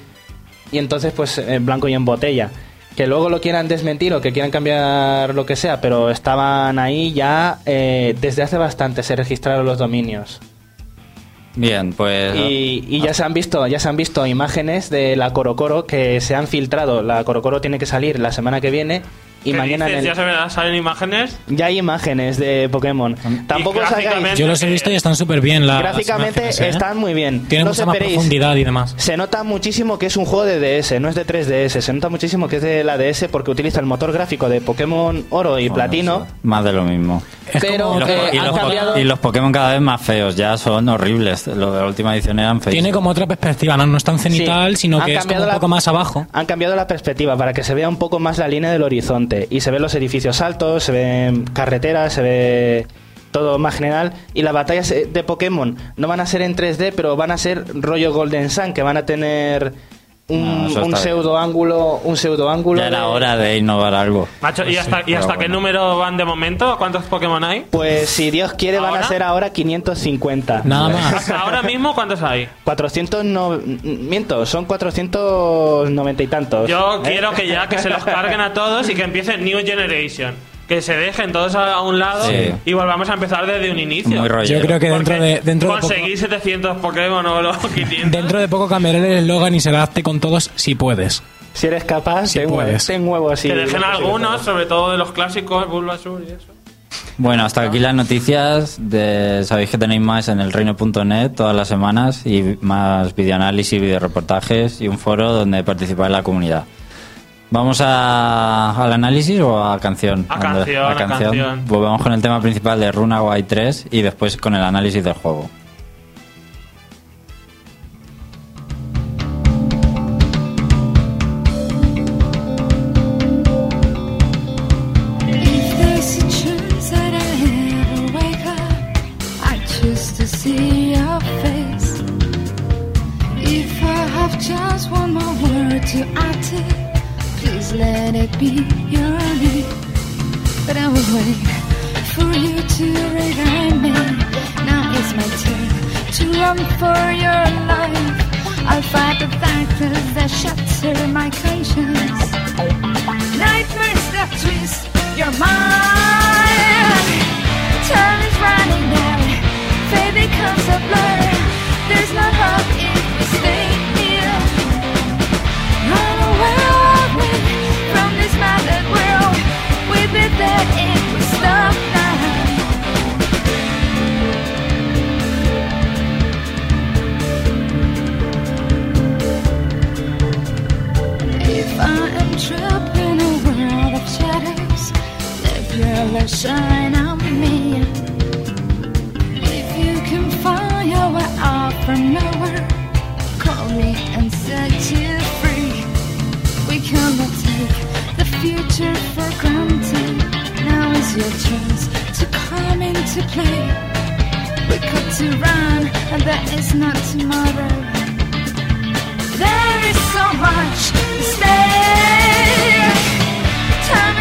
Y entonces pues en blanco y en botella. Que luego lo quieran desmentir o que quieran cambiar lo que sea, pero estaban ahí ya eh, desde hace bastante se registraron los dominios. Bien, pues. Y, y ya se han visto, ya se han visto imágenes de la Corocoro que se han filtrado. La Corocoro tiene que salir la semana que viene y ¿Qué mañana en dices? el- ya salen imágenes. ya hay imágenes de Pokémon. Tampoco Yo los he visto y están súper bien. las Gráficamente imágenes, ¿eh? están muy bien. Tienen no mucha más profundidad y demás. Se nota muchísimo que es un juego de DS, no es de 3DS. Se nota muchísimo que es de la DS porque utiliza el motor gráfico de Pokémon Oro y bueno, Platino. Más de lo mismo. Es Pero, como Y los, eh, y los cambiado- y los Pokémon cada vez más feos, ya son horribles. Los de la última edición eran feos. tiene como otra perspectiva, no, no es tan cenital, Sí, sino han que es como un la- poco más abajo. Han cambiado la perspectiva para que se vea un poco más la línea del horizonte y se ven los edificios altos, se ven carreteras, se ve todo más general. Y las batallas eh, de Pokémon no van a ser en 3D, pero van a ser rollo Golden Sun, que van a tener un, No, un pseudo ángulo, un pseudo ángulo. Ya era hora de innovar algo. Macho, ¿y hasta, ¿y hasta qué bueno. número van de momento? ¿Cuántos Pokémon hay? Pues si Dios quiere van a ser ahora 550. Nada más. Hasta <laughs> ahora mismo, ¿cuántos hay? 400 no, miento, son 490 y tantos. Yo ¿eh? quiero que ya que se los carguen a todos y que empiece New Generation. Que se dejen todos a un lado Sí. y volvamos a empezar desde un inicio. Muy. Yo creo que dentro Porque de, dentro, de poco, conseguir 700 Pokémon o los <laughs> 500. dentro de poco cambiaré el eslogan y será hazte con todos si puedes. Si eres capaz, Si ten, puedes. ten huevos y que dejen algunos, sobre todo de los clásicos, Bulbasaur y eso. Bueno, hasta aquí las noticias. De, sabéis que tenéis más en el reino.net todas las semanas y más videoanálisis, videoreportajes y un foro donde participar la comunidad. ¿Vamos a, al análisis o a canción? A canción, a canción. Vamos con el tema principal de Runa White 3 y después con el análisis del juego. Your mind. Your chance to come into play. We got to run, and there is not tomorrow. There is so much to stake. Time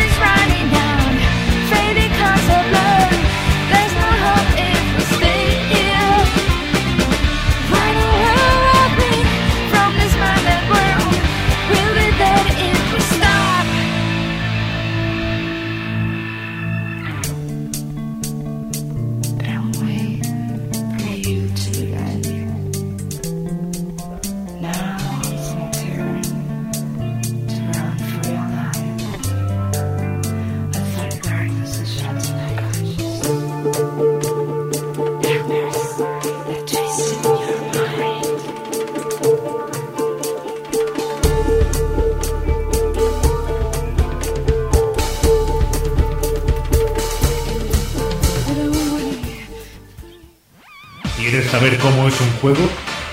¿Quieres saber cómo es un juego?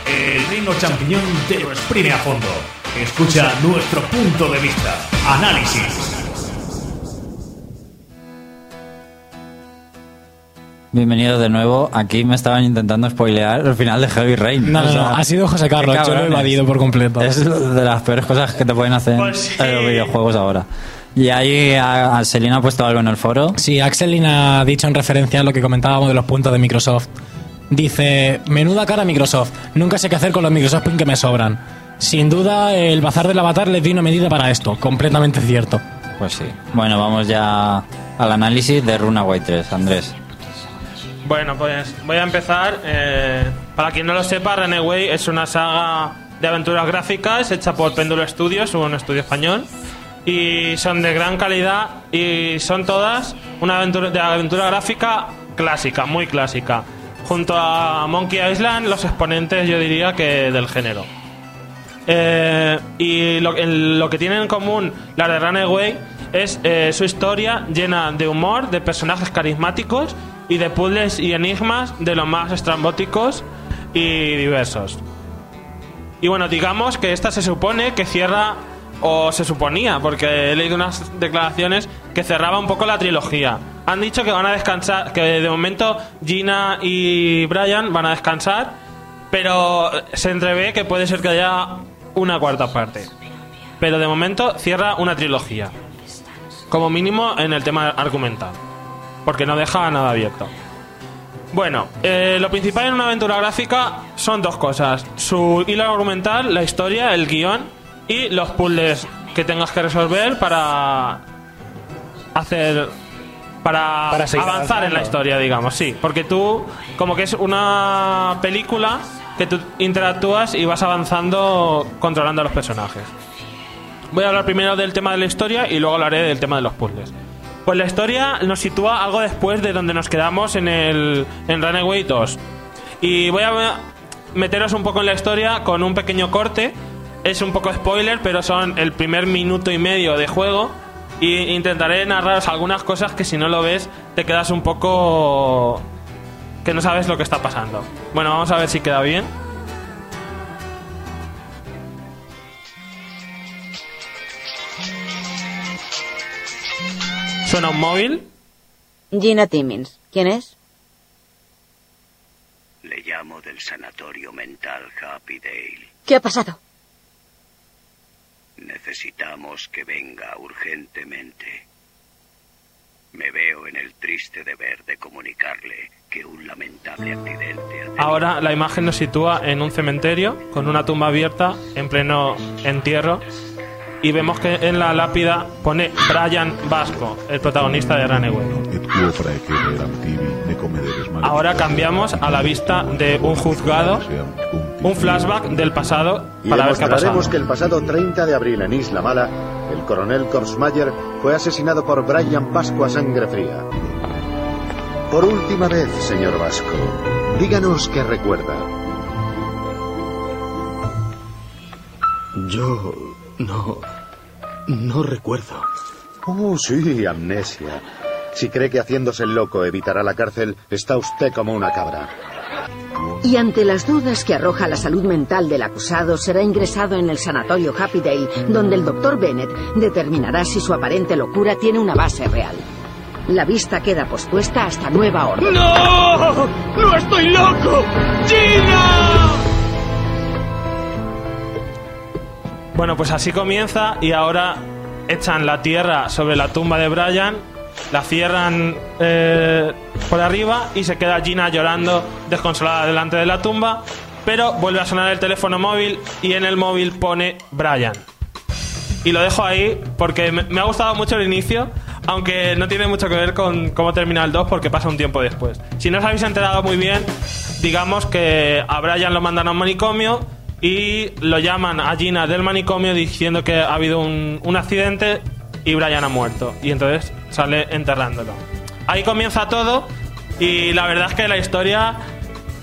El Reino Champiñón te lo exprime a fondo. Escucha nuestro punto de vista. Análisis. Bienvenidos de nuevo. Aquí me estaban intentando spoilear el final de Heavy Rain. No, no, O sea, no, ha sido José Carlos, yo lo he evadido por completo. Es de las peores cosas que te pueden hacer Pues sí. en los videojuegos ahora. Y ahí a, a Selina ha puesto algo en el foro. Sí, Axelin ha dicho en referencia a lo que comentábamos de los puntos de Microsoft. Dice, menuda cara Microsoft, nunca sé qué hacer con los Microsoft Points que me sobran. Sin duda, el bazar del avatar les dio una medida para esto, completamente cierto. Pues sí. Bueno, vamos ya al análisis de Runaway 3, Andrés. Bueno, pues voy a empezar. eh, para quien no lo sepa, Reneway es una saga de aventuras gráficas hecha por Péndulo Studios, un estudio español. Y son de gran calidad y son todas una aventura, de aventura gráfica clásica, muy clásica. Junto a Monkey Island, los exponentes, yo diría que del género. Eh, y lo, que tienen en común las de Runaway es eh, su historia llena de humor, de personajes carismáticos y de puzzles y enigmas de los más estrambóticos y diversos. Y bueno, digamos que esta se supone que cierra, o se suponía, porque he leído unas declaraciones que cerraba un poco la trilogía. Han dicho que van a descansar, que de momento Gina y Brian van a descansar, pero se entrevé que puede ser que haya una cuarta parte. Pero de momento cierra una trilogía. Como mínimo en el tema argumental. Porque no deja nada abierto. Bueno, eh, lo principal en una aventura gráfica son dos cosas. Su hilo argumental, la historia, el guion y los puzzles que tengas que resolver para hacer... Para, avanzar en la historia, digamos, sí. Porque tú, como que es una película que tú interactúas y vas avanzando controlando a los personajes. Voy a hablar primero del tema de la historia y luego hablaré del tema de los puzzles. Pues la historia nos sitúa algo después de donde nos quedamos en el en Runaway 2. Y voy a meteros un poco en la historia con un pequeño corte. Es un poco spoiler, pero son el primer minuto y medio de juego. Y intentaré narraros algunas cosas que si no lo ves te quedas un poco... que no sabes lo que está pasando. Bueno, vamos a ver si queda bien. Suena un móvil. Gina Timmins. ¿Quién es? Le llamo del sanatorio mental Happy Dale. ¿Qué ha pasado? Necesitamos que venga urgentemente. Me veo en el triste deber de comunicarle que un lamentable accidente Ahora la imagen nos sitúa en un cementerio con una tumba abierta en pleno entierro y vemos que en la lápida pone Brian Vasco, el protagonista de Runaway. Ahora cambiamos a la vista de un juzgado, un flashback del pasado Y para ver qué ha pasado. que el pasado 30 de abril en Isla Mala, el coronel Korsmayer fue asesinado por Brian Pascua Sangre Fría. Por última vez, señor Vasco, díganos qué recuerda. Yo no. no recuerdo. Oh, sí, amnesia. Si cree que haciéndose el loco evitará la cárcel, está usted como una cabra. Y ante las dudas que arroja la salud mental del acusado, será ingresado en el sanatorio Happydale, donde el doctor Bennett determinará si su aparente locura tiene una base real. La vista queda pospuesta hasta nueva orden. ¡No! ¡No estoy loco! ¡Gina! Bueno, pues así comienza y ahora echan la tierra sobre la tumba de Brian, la cierran eh, por arriba y se queda Gina llorando desconsolada delante de la tumba, pero vuelve a sonar el teléfono móvil y en el móvil pone Brian. Y lo dejo ahí porque me, me ha gustado mucho el inicio, aunque no tiene mucho que ver con cómo termina el 2 porque pasa un tiempo después. Si no os habéis enterado muy bien, digamos que a Brian lo mandan a un manicomio y lo llaman a Gina del manicomio diciendo que ha habido un, un accidente y Brian ha muerto. Y entonces sale enterrándolo. Ahí comienza todo y la verdad es que la historia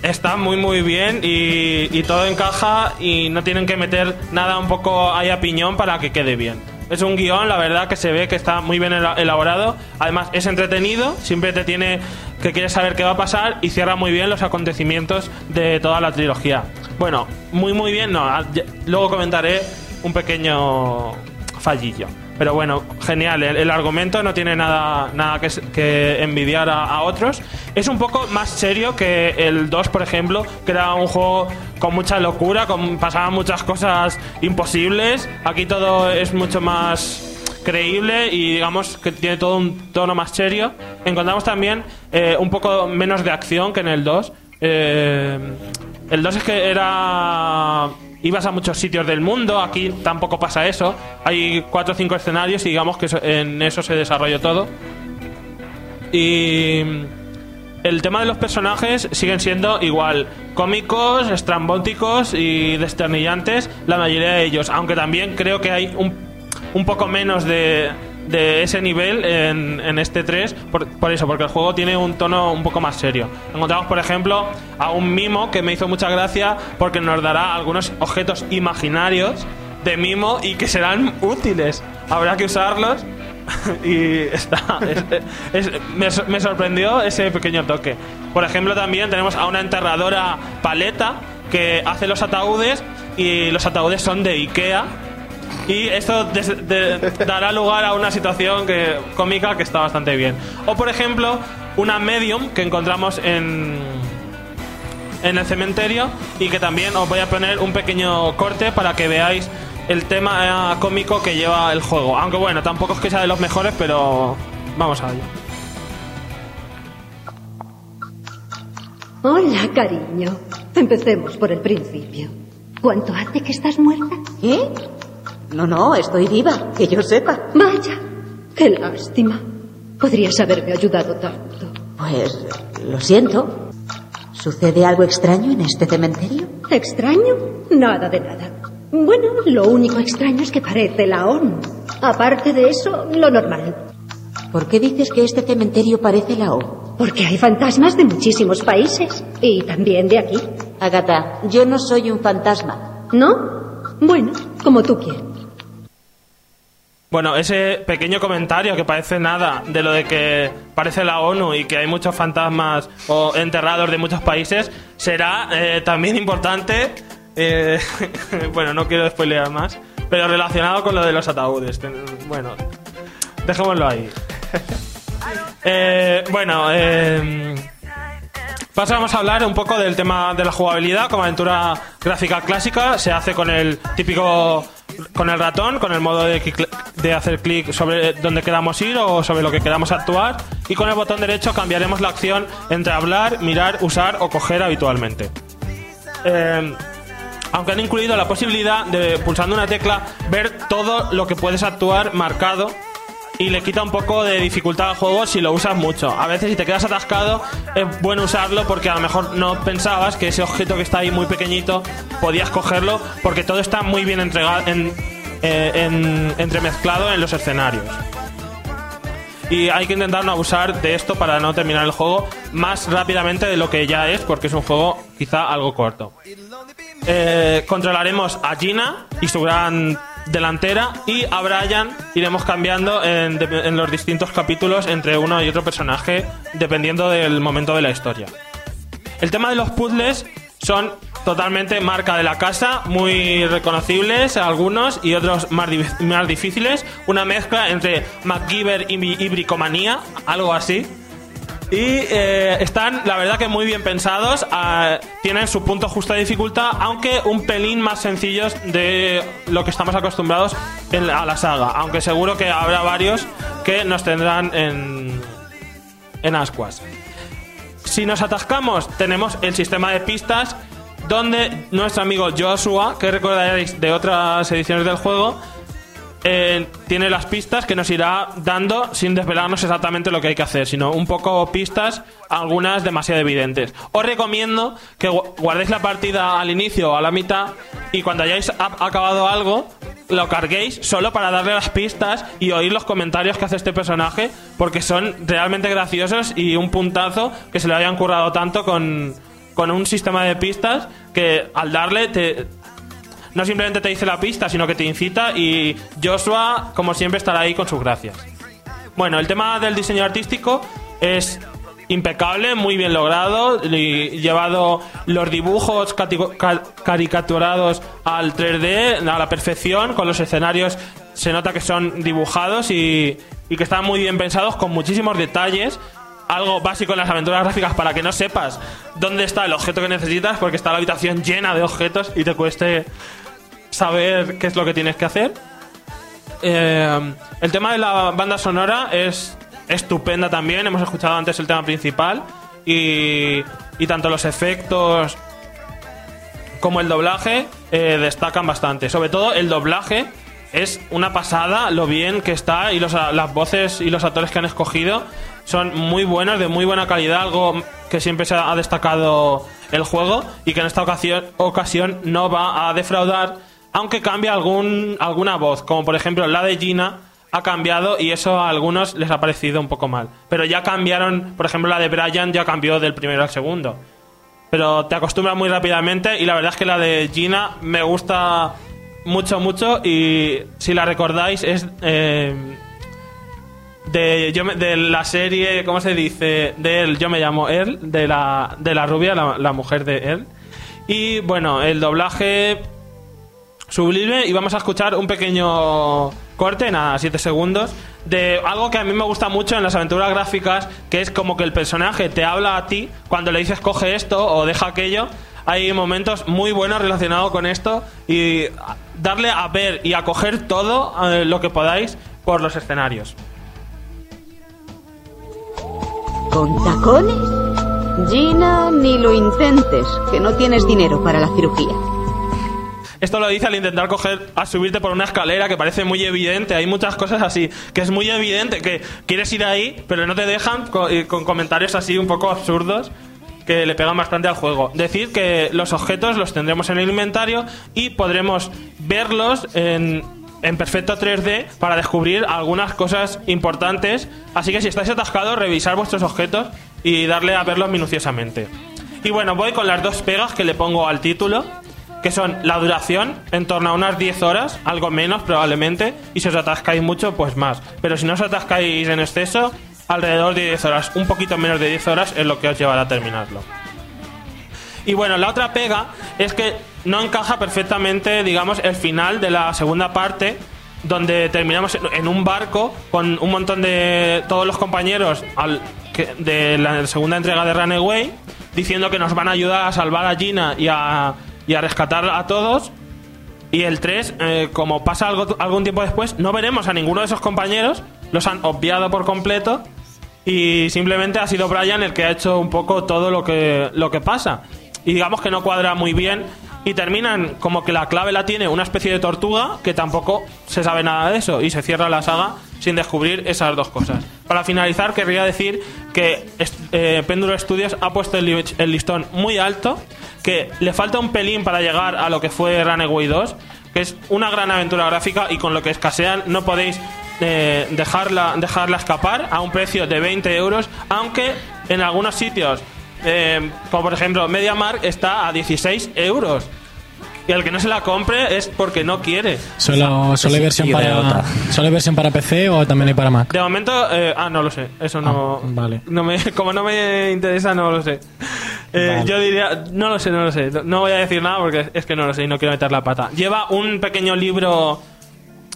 está muy muy bien y, y todo encaja y no tienen que meter nada un poco ahí a piñón para que quede bien. Es un guion, la verdad, que se ve que está muy bien ela- elaborado. Además, es entretenido, siempre te tiene que quieres saber qué va a pasar y cierra muy bien los acontecimientos de toda la trilogía. Bueno, muy muy bien, no. ah, Luego comentaré un pequeño fallillo. Pero bueno, genial. El, argumento no tiene nada, nada que, envidiar a, a otros. Es un poco más serio que el 2, por ejemplo, que era un juego con mucha locura, con, pasaban muchas cosas imposibles. Aquí todo es mucho más creíble y digamos que tiene todo un tono más serio. Encontramos también eh, un poco menos de acción que en el 2. Eh, el 2 es que era ibas a muchos sitios del mundo, aquí tampoco pasa eso. Hay cuatro o cinco escenarios y digamos que en eso se desarrolló todo. Y el tema de los personajes siguen siendo igual cómicos, estrambóticos y desternillantes, la mayoría de ellos, aunque también creo que hay un, un poco menos de, de ese nivel en, en este 3, por, por eso, porque el juego tiene un tono un poco más serio. Encontramos, por ejemplo, a un mimo que me hizo mucha gracia porque nos dará algunos objetos imaginarios de mimo y que serán útiles. Habrá que usarlos <laughs> y está es- es- me, me sorprendió ese pequeño toque. Por ejemplo, también tenemos a una enterradora paleta que hace los ataúdes y los ataúdes son de Ikea. Y esto dará lugar a una situación cómica que está bastante bien. O por ejemplo, una medium que encontramos en, en el cementerio y que también os voy a poner un pequeño corte para que veáis el tema eh, cómico que lleva el juego. Aunque bueno, tampoco es que sea de los mejores, pero vamos a ello. Hola, cariño. Empecemos por el principio. ¿Cuánto hace que estás muerta? ¿Eh? No, no, estoy viva, que yo sepa. Vaya, qué lástima. Podrías haberme ayudado tanto. Pues lo siento. ¿Sucede algo extraño en este cementerio? ¿Extraño? Nada de nada. Bueno, lo único extraño es que parece la ONU. Aparte de eso, lo normal. ¿Por qué dices que este cementerio parece la O? Porque hay fantasmas de muchísimos países. Y también de aquí. Agatha, yo no soy un fantasma. ¿No? Bueno, como tú quieras. Bueno, ese pequeño comentario que parece nada de lo de que parece la ONU y que hay muchos fantasmas o enterrados de muchos países será eh, también importante. eh, <laughs> bueno, no quiero spoilear más, pero relacionado con lo de los ataúdes. Bueno, dejémoslo ahí. <laughs> Eh, bueno, eh, pasamos a hablar un poco del tema de la jugabilidad. Como aventura gráfica clásica, se hace con el típico. con el ratón, con el modo de, de hacer clic sobre donde queramos ir o sobre lo que queramos actuar. Y con el botón derecho cambiaremos la acción entre hablar, mirar, usar o coger habitualmente. Eh, aunque han incluido la posibilidad de, pulsando una tecla, ver todo lo que puedes actuar marcado y le quita un poco de dificultad al juego si lo usas mucho. A veces si te quedas atascado es bueno usarlo porque a lo mejor no pensabas que ese objeto que está ahí muy pequeñito podías cogerlo porque todo está muy bien entregado, en, eh, en- entremezclado en los escenarios. Y hay que intentar no abusar de esto para no terminar el juego más rápidamente de lo que ya es porque es un juego quizá algo corto. Eh, controlaremos a Gina y su gran delantera y a Brian iremos cambiando en, los distintos capítulos entre uno y otro personaje dependiendo del momento de la historia. El tema de los puzzles son totalmente marca de la casa, muy reconocibles algunos y otros más, más difíciles. Una mezcla entre MacGyver y, y bricomanía, algo así. Y eh, están, la verdad, que muy bien pensados. ah, tienen su punto justo de dificultad, aunque un pelín más sencillos de lo que estamos acostumbrados en a la saga. Aunque seguro que habrá varios que nos tendrán en, en ascuas. Si nos atascamos, tenemos el sistema de pistas donde nuestro amigo Joshua, que recordaréis de otras ediciones del juego, eh, tiene las pistas que nos irá dando sin desvelarnos exactamente lo que hay que hacer, sino un poco pistas, algunas demasiado evidentes. Os recomiendo que gu- guardéis la partida al inicio o a la mitad y cuando hayáis acabado algo, lo carguéis solo para darle las pistas y oír los comentarios que hace este personaje, porque son realmente graciosos y un puntazo que se le hayan currado tanto con, con un sistema de pistas que al darle te, no simplemente te dice la pista, sino que te incita y Joshua, como siempre, estará ahí con sus gracias. Bueno, el tema del diseño artístico es impecable, muy bien logrado, llevado los dibujos caricaturados al 3D a la perfección, con los escenarios se nota que son dibujados y, y que están muy bien pensados, con muchísimos detalles. Algo básico en las aventuras gráficas para que no sepas dónde está el objeto que necesitas, porque está la habitación llena de objetos y te cueste saber qué es lo que tienes que hacer. Eh, el tema de la banda sonora es estupenda también. Hemos escuchado antes el tema principal. Y, y tanto los efectos como el doblaje eh, destacan bastante. Sobre todo el doblaje es una pasada lo bien que está y los, las voces y los actores que han escogido son muy buenos, de muy buena calidad, algo que siempre se ha destacado el juego y que en esta ocasión, ocasión no va a defraudar, aunque cambia algún, alguna voz, como por ejemplo la de Gina ha cambiado y eso a algunos les ha parecido un poco mal. Pero ya cambiaron, por ejemplo la de Brian ya cambió del primero al segundo pero te acostumbras muy rápidamente y la verdad es que la de Gina me gusta mucho, mucho y si la recordáis es eh, de, la serie, ¿cómo se dice? De él, yo me llamo él, de la, de la rubia, la mujer de él. Y bueno, el doblaje sublime y vamos a escuchar un pequeño corte, nada, 7 segundos, de algo que a mí me gusta mucho en las aventuras gráficas, que es como que el personaje te habla a ti cuando le dices coge esto o deja aquello. Hay momentos muy buenos relacionados con esto y darle a ver y a coger todo eh, lo que podáis por los escenarios. ¿Con tacones? Gina, ni lo intentes, que no tienes dinero para la cirugía. Esto lo dice al intentar coger, a subirte por una escalera que parece muy evidente. Hay muchas cosas así, que es muy evidente que quieres ir ahí, pero no te dejan con, comentarios así un poco absurdos que le pegan bastante al juego. Decir que los objetos los tendremos en el inventario y podremos verlos en, en perfecto 3D para descubrir algunas cosas importantes. Así que si estáis atascados, revisar vuestros objetos y darle a verlos minuciosamente. Y bueno, voy con las dos pegas que le pongo al título que son la duración, en torno a unas 10 horas, algo menos probablemente, y si os atascáis mucho, pues más. Pero si no os atascáis en exceso, alrededor de 10 horas, un poquito menos de 10 horas es lo que os llevará a terminarlo. Y bueno, la otra pega es que no encaja perfectamente, digamos, el final de la segunda parte, donde terminamos en- un barco con un montón de todos los compañeros al- que- de la segunda entrega de Runaway, diciendo que nos van a ayudar a salvar a Gina y a, y a rescatar a todos. Y el 3, eh, como pasa algo, algún tiempo después, no veremos a ninguno de esos compañeros, los han obviado por completo y simplemente ha sido Brian el que ha hecho un poco todo lo que, lo que pasa. Y digamos que no cuadra muy bien y terminan como que la clave la tiene una especie de tortuga que tampoco se sabe nada de eso y se cierra la saga sin descubrir esas dos cosas. Para finalizar, querría decir que eh, Péndulo Studios ha puesto el listón muy alto, que le falta un pelín para llegar a lo que fue Runaway 2, que es una gran aventura gráfica y con lo que escasean no podéis eh, dejarla, dejarla escapar a un precio de 20 euros, aunque en algunos sitios, eh, como por ejemplo MediaMark, está a 16 euros. Y el que no se la compre es porque no quiere. Solo, solo, hay versión para. ¿Solo hay versión para PC o también hay para Mac? De momento, eh, ah, no lo sé. Eso no. vale. no me, <laughs> como no me interesa, no lo sé. Eh, Vale. Yo diría, no lo sé, no lo sé. No voy a decir nada porque es que no lo sé y no quiero meter la pata. Lleva un pequeño libro,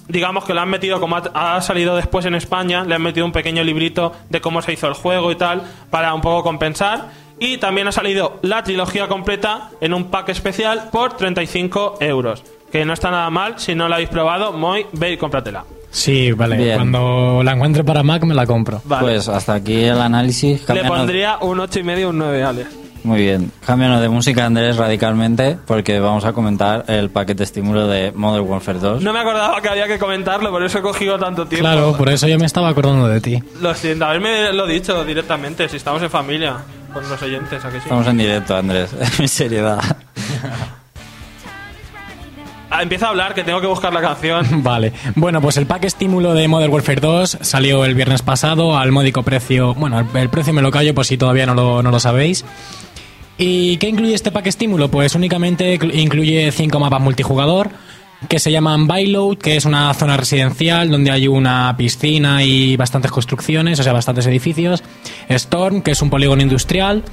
digamos que lo han metido, como ha, ha salido después en España, le han metido un pequeño librito de cómo se hizo el juego y tal, para un poco compensar. Y también ha salido la trilogía completa en un pack especial por 35 euros. Que no está nada mal, si no la habéis probado, muy, ve y cómpratela. Sí, vale. Bien. Cuando la encuentre para Mac me la compro. Vale. Pues hasta aquí el análisis. Le pondría un 8 y medio, un 9, Alex. Muy bien. Cámbianos de música, Andrés, radicalmente, porque vamos a comentar el paquete estímulo de Modern Warfare 2. No me acordaba que había que comentarlo, por eso he cogido tanto tiempo. Claro, por eso yo me estaba acordando de ti. Lo siento, haberme lo dicho directamente, si estamos en familia, con los oyentes, ¿a que sí? Estamos en directo, Andrés. <laughs> En seriedad. Ah, empieza a hablar, que tengo que buscar la canción. <laughs> Vale. Bueno, pues el pack estímulo de Modern Warfare 2 salió el viernes pasado al módico precio. Bueno, el, precio me lo callo por si todavía no lo, no lo sabéis. ¿Y qué incluye este pack estímulo? Pues únicamente cl- incluye cinco mapas multijugador que se llaman Byload, que es una zona residencial donde hay una piscina y bastantes construcciones, o sea, bastantes edificios. Storm, que es un polígono industrial.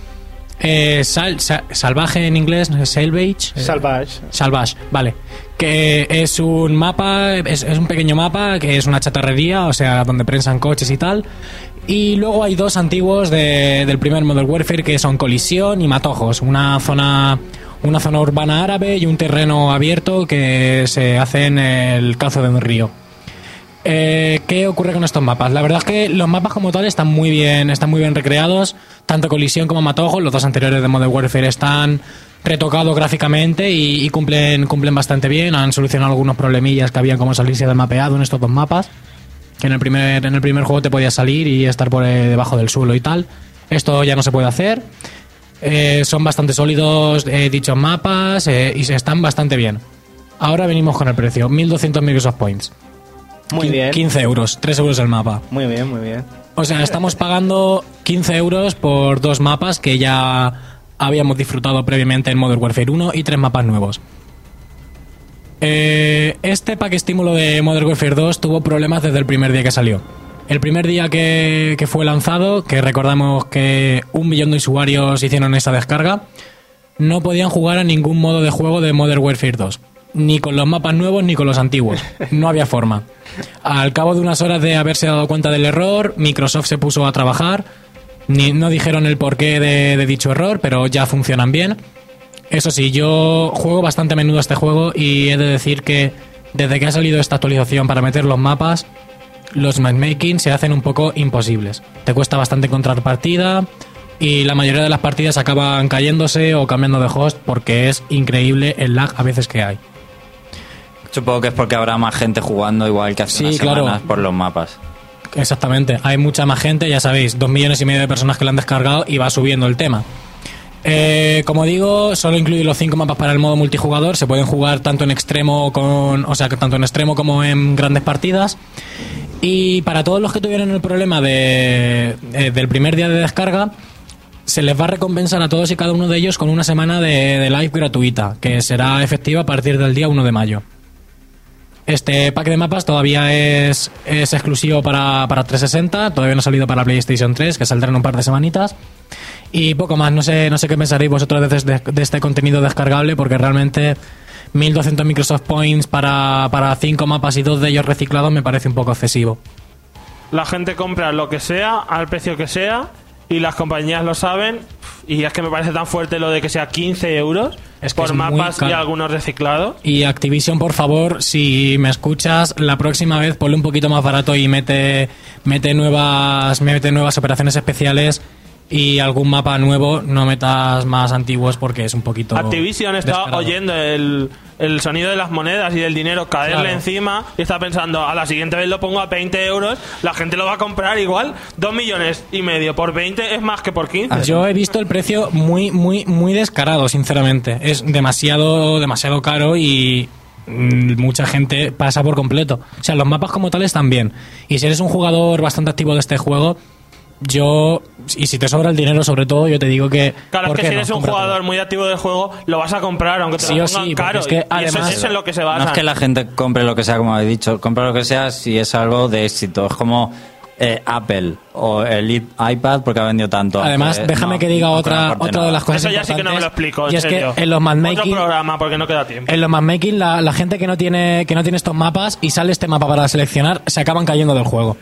Eh, sal- sa- salvaje en inglés, Salvage. eh, Salvage. Salvage, vale. Que es un mapa, es, es un pequeño mapa que es una chatarrería, o sea, donde prensan coches y tal. Y luego hay dos antiguos de- del primer Modern Warfare que son Colisión y Matojos, una zona, una zona urbana árabe y un terreno abierto que se hace en el cazo de un río. Eh, ¿Qué ocurre con estos mapas? La verdad es que los mapas como tal están muy bien, están muy bien recreados, tanto Colisión como Matojos, los dos anteriores de Modern Warfare están retocados gráficamente y, cumplen, cumplen bastante bien, han solucionado algunos problemillas que habían como salirse del mapeado en estos dos mapas, que en el primer, en el primer juego te podías salir y estar por eh, debajo del suelo y tal. Esto ya no se puede hacer. Eh, son bastante sólidos eh, dichos mapas eh, y se están bastante bien. Ahora venimos con el precio, 1200 Microsoft Points. Muy bien. 15 euros, 3 euros el mapa. Muy bien, muy bien. O sea, estamos pagando 15 euros por dos mapas que ya habíamos disfrutado previamente en Modern Warfare 1 y tres mapas nuevos. Este pack estímulo de Modern Warfare 2 tuvo problemas desde el primer día que salió. El primer día que, fue lanzado, que recordamos que un millón de usuarios hicieron esta descarga, no podían jugar a ningún modo de juego de Modern Warfare 2. Ni con los mapas nuevos ni con los antiguos. No había forma. Al cabo de unas horas de haberse dado cuenta del error, Microsoft se puso a trabajar. No dijeron el porqué de, de dicho error, pero ya funcionan bien. Eso sí, yo juego bastante a menudo este juego y he de decir que desde que ha salido esta actualización para meter los mapas, los matchmaking se hacen un poco imposibles. Te cuesta bastante encontrar partida y la mayoría de las partidas acaban cayéndose o cambiando de host porque es increíble el lag a veces que hay. Supongo que es porque habrá más gente jugando igual que hace Sí, unas claro. semanas por los mapas. Exactamente, hay mucha más gente, ya sabéis, dos millones y medio de personas que lo han descargado y va subiendo el tema. Eh, como digo, solo incluye los cinco mapas para el modo multijugador. Se pueden jugar tanto en extremo con, o sea, tanto en extremo como en grandes partidas. Y para todos los que tuvieron el problema eh, del primer día de descarga, se les va a recompensar a todos y cada uno de ellos con una semana de, live gratuita, que será efectiva a partir del día 1 de mayo. Este pack de mapas todavía es, es exclusivo para, para 360, todavía no ha salido para PlayStation 3, que saldrá en un par de semanitas. Y poco más, no sé, no sé qué pensaréis vosotros de, de- de este contenido descargable, porque realmente 1200 Microsoft Points para, para 5 mapas y dos de ellos reciclados me parece un poco excesivo. La gente compra lo que sea, al precio que sea, y las compañías lo saben. Y es que me parece tan fuerte lo de que sea 15 euros Es que por mapas y algunos reciclados. Y Activision, por favor, si me escuchas, la próxima vez ponle un poquito más barato y mete, mete nuevas, mete nuevas operaciones especiales y algún mapa nuevo, no metas más antiguos porque es un poquito. Activision está descarado. oyendo el, el sonido de las monedas y del dinero caerle Claro. encima y está pensando, a la siguiente vez lo pongo a 20 euros, la gente lo va a comprar igual. 2 millones y medio por 20 es más que por 15. Yo he visto el precio muy, muy, muy descarado, sinceramente. Es demasiado, demasiado caro y mm, mucha gente pasa por completo. O sea, los mapas como tales bien. Y si eres un jugador bastante activo de este juego, yo, y si te sobra el dinero sobre todo, yo te digo que... Claro, es ¿por que qué si no? eres un Cómpratelo. jugador muy activo del juego, lo vas a comprar, aunque te Sí lo pongan sí, caro. es que y eso además- es en lo que se No es que la gente compre lo que sea, como he dicho, compra lo que sea si es algo de éxito. Es como eh, Apple o el iPad porque ha vendido tanto. Además, Eh, déjame no, que diga no otra, otra de las cosas Eso ya sí que no me lo explico, en Y es serio. que en los Otro matchmaking... programa, porque no queda tiempo. En los matchmaking, la, la gente que no tiene que no tiene estos mapas y sale este mapa para seleccionar, se acaban cayendo del juego.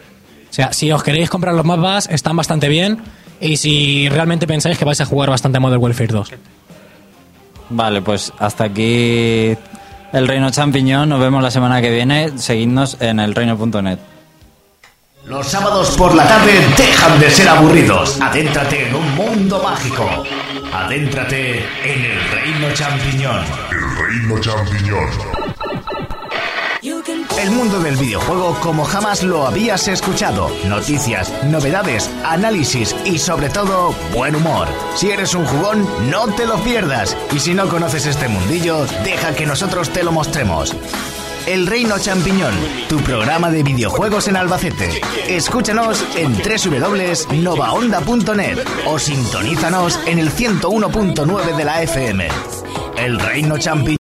O sea, si os queréis comprar los mapas, están bastante bien. Y si realmente pensáis que vais a jugar bastante Modern Warfare 2. Vale, pues hasta aquí el Reino Champiñón. Nos vemos la semana que viene. Seguidnos en el reino.net. Los sábados por la tarde dejan de ser aburridos. Adéntrate en un mundo mágico. Adéntrate en el reino champiñón. El reino champiñón. El mundo del videojuego como jamás lo habías escuchado. Noticias, novedades, análisis y sobre todo buen humor. Si eres un jugón, no te lo pierdas. Y si no conoces este mundillo, deja que nosotros te lo mostremos. El Reino Champiñón, tu programa de videojuegos en Albacete. Escúchanos en www.novaonda.net o sintonízanos en el 101.9 de la FM. El Reino Champiñón.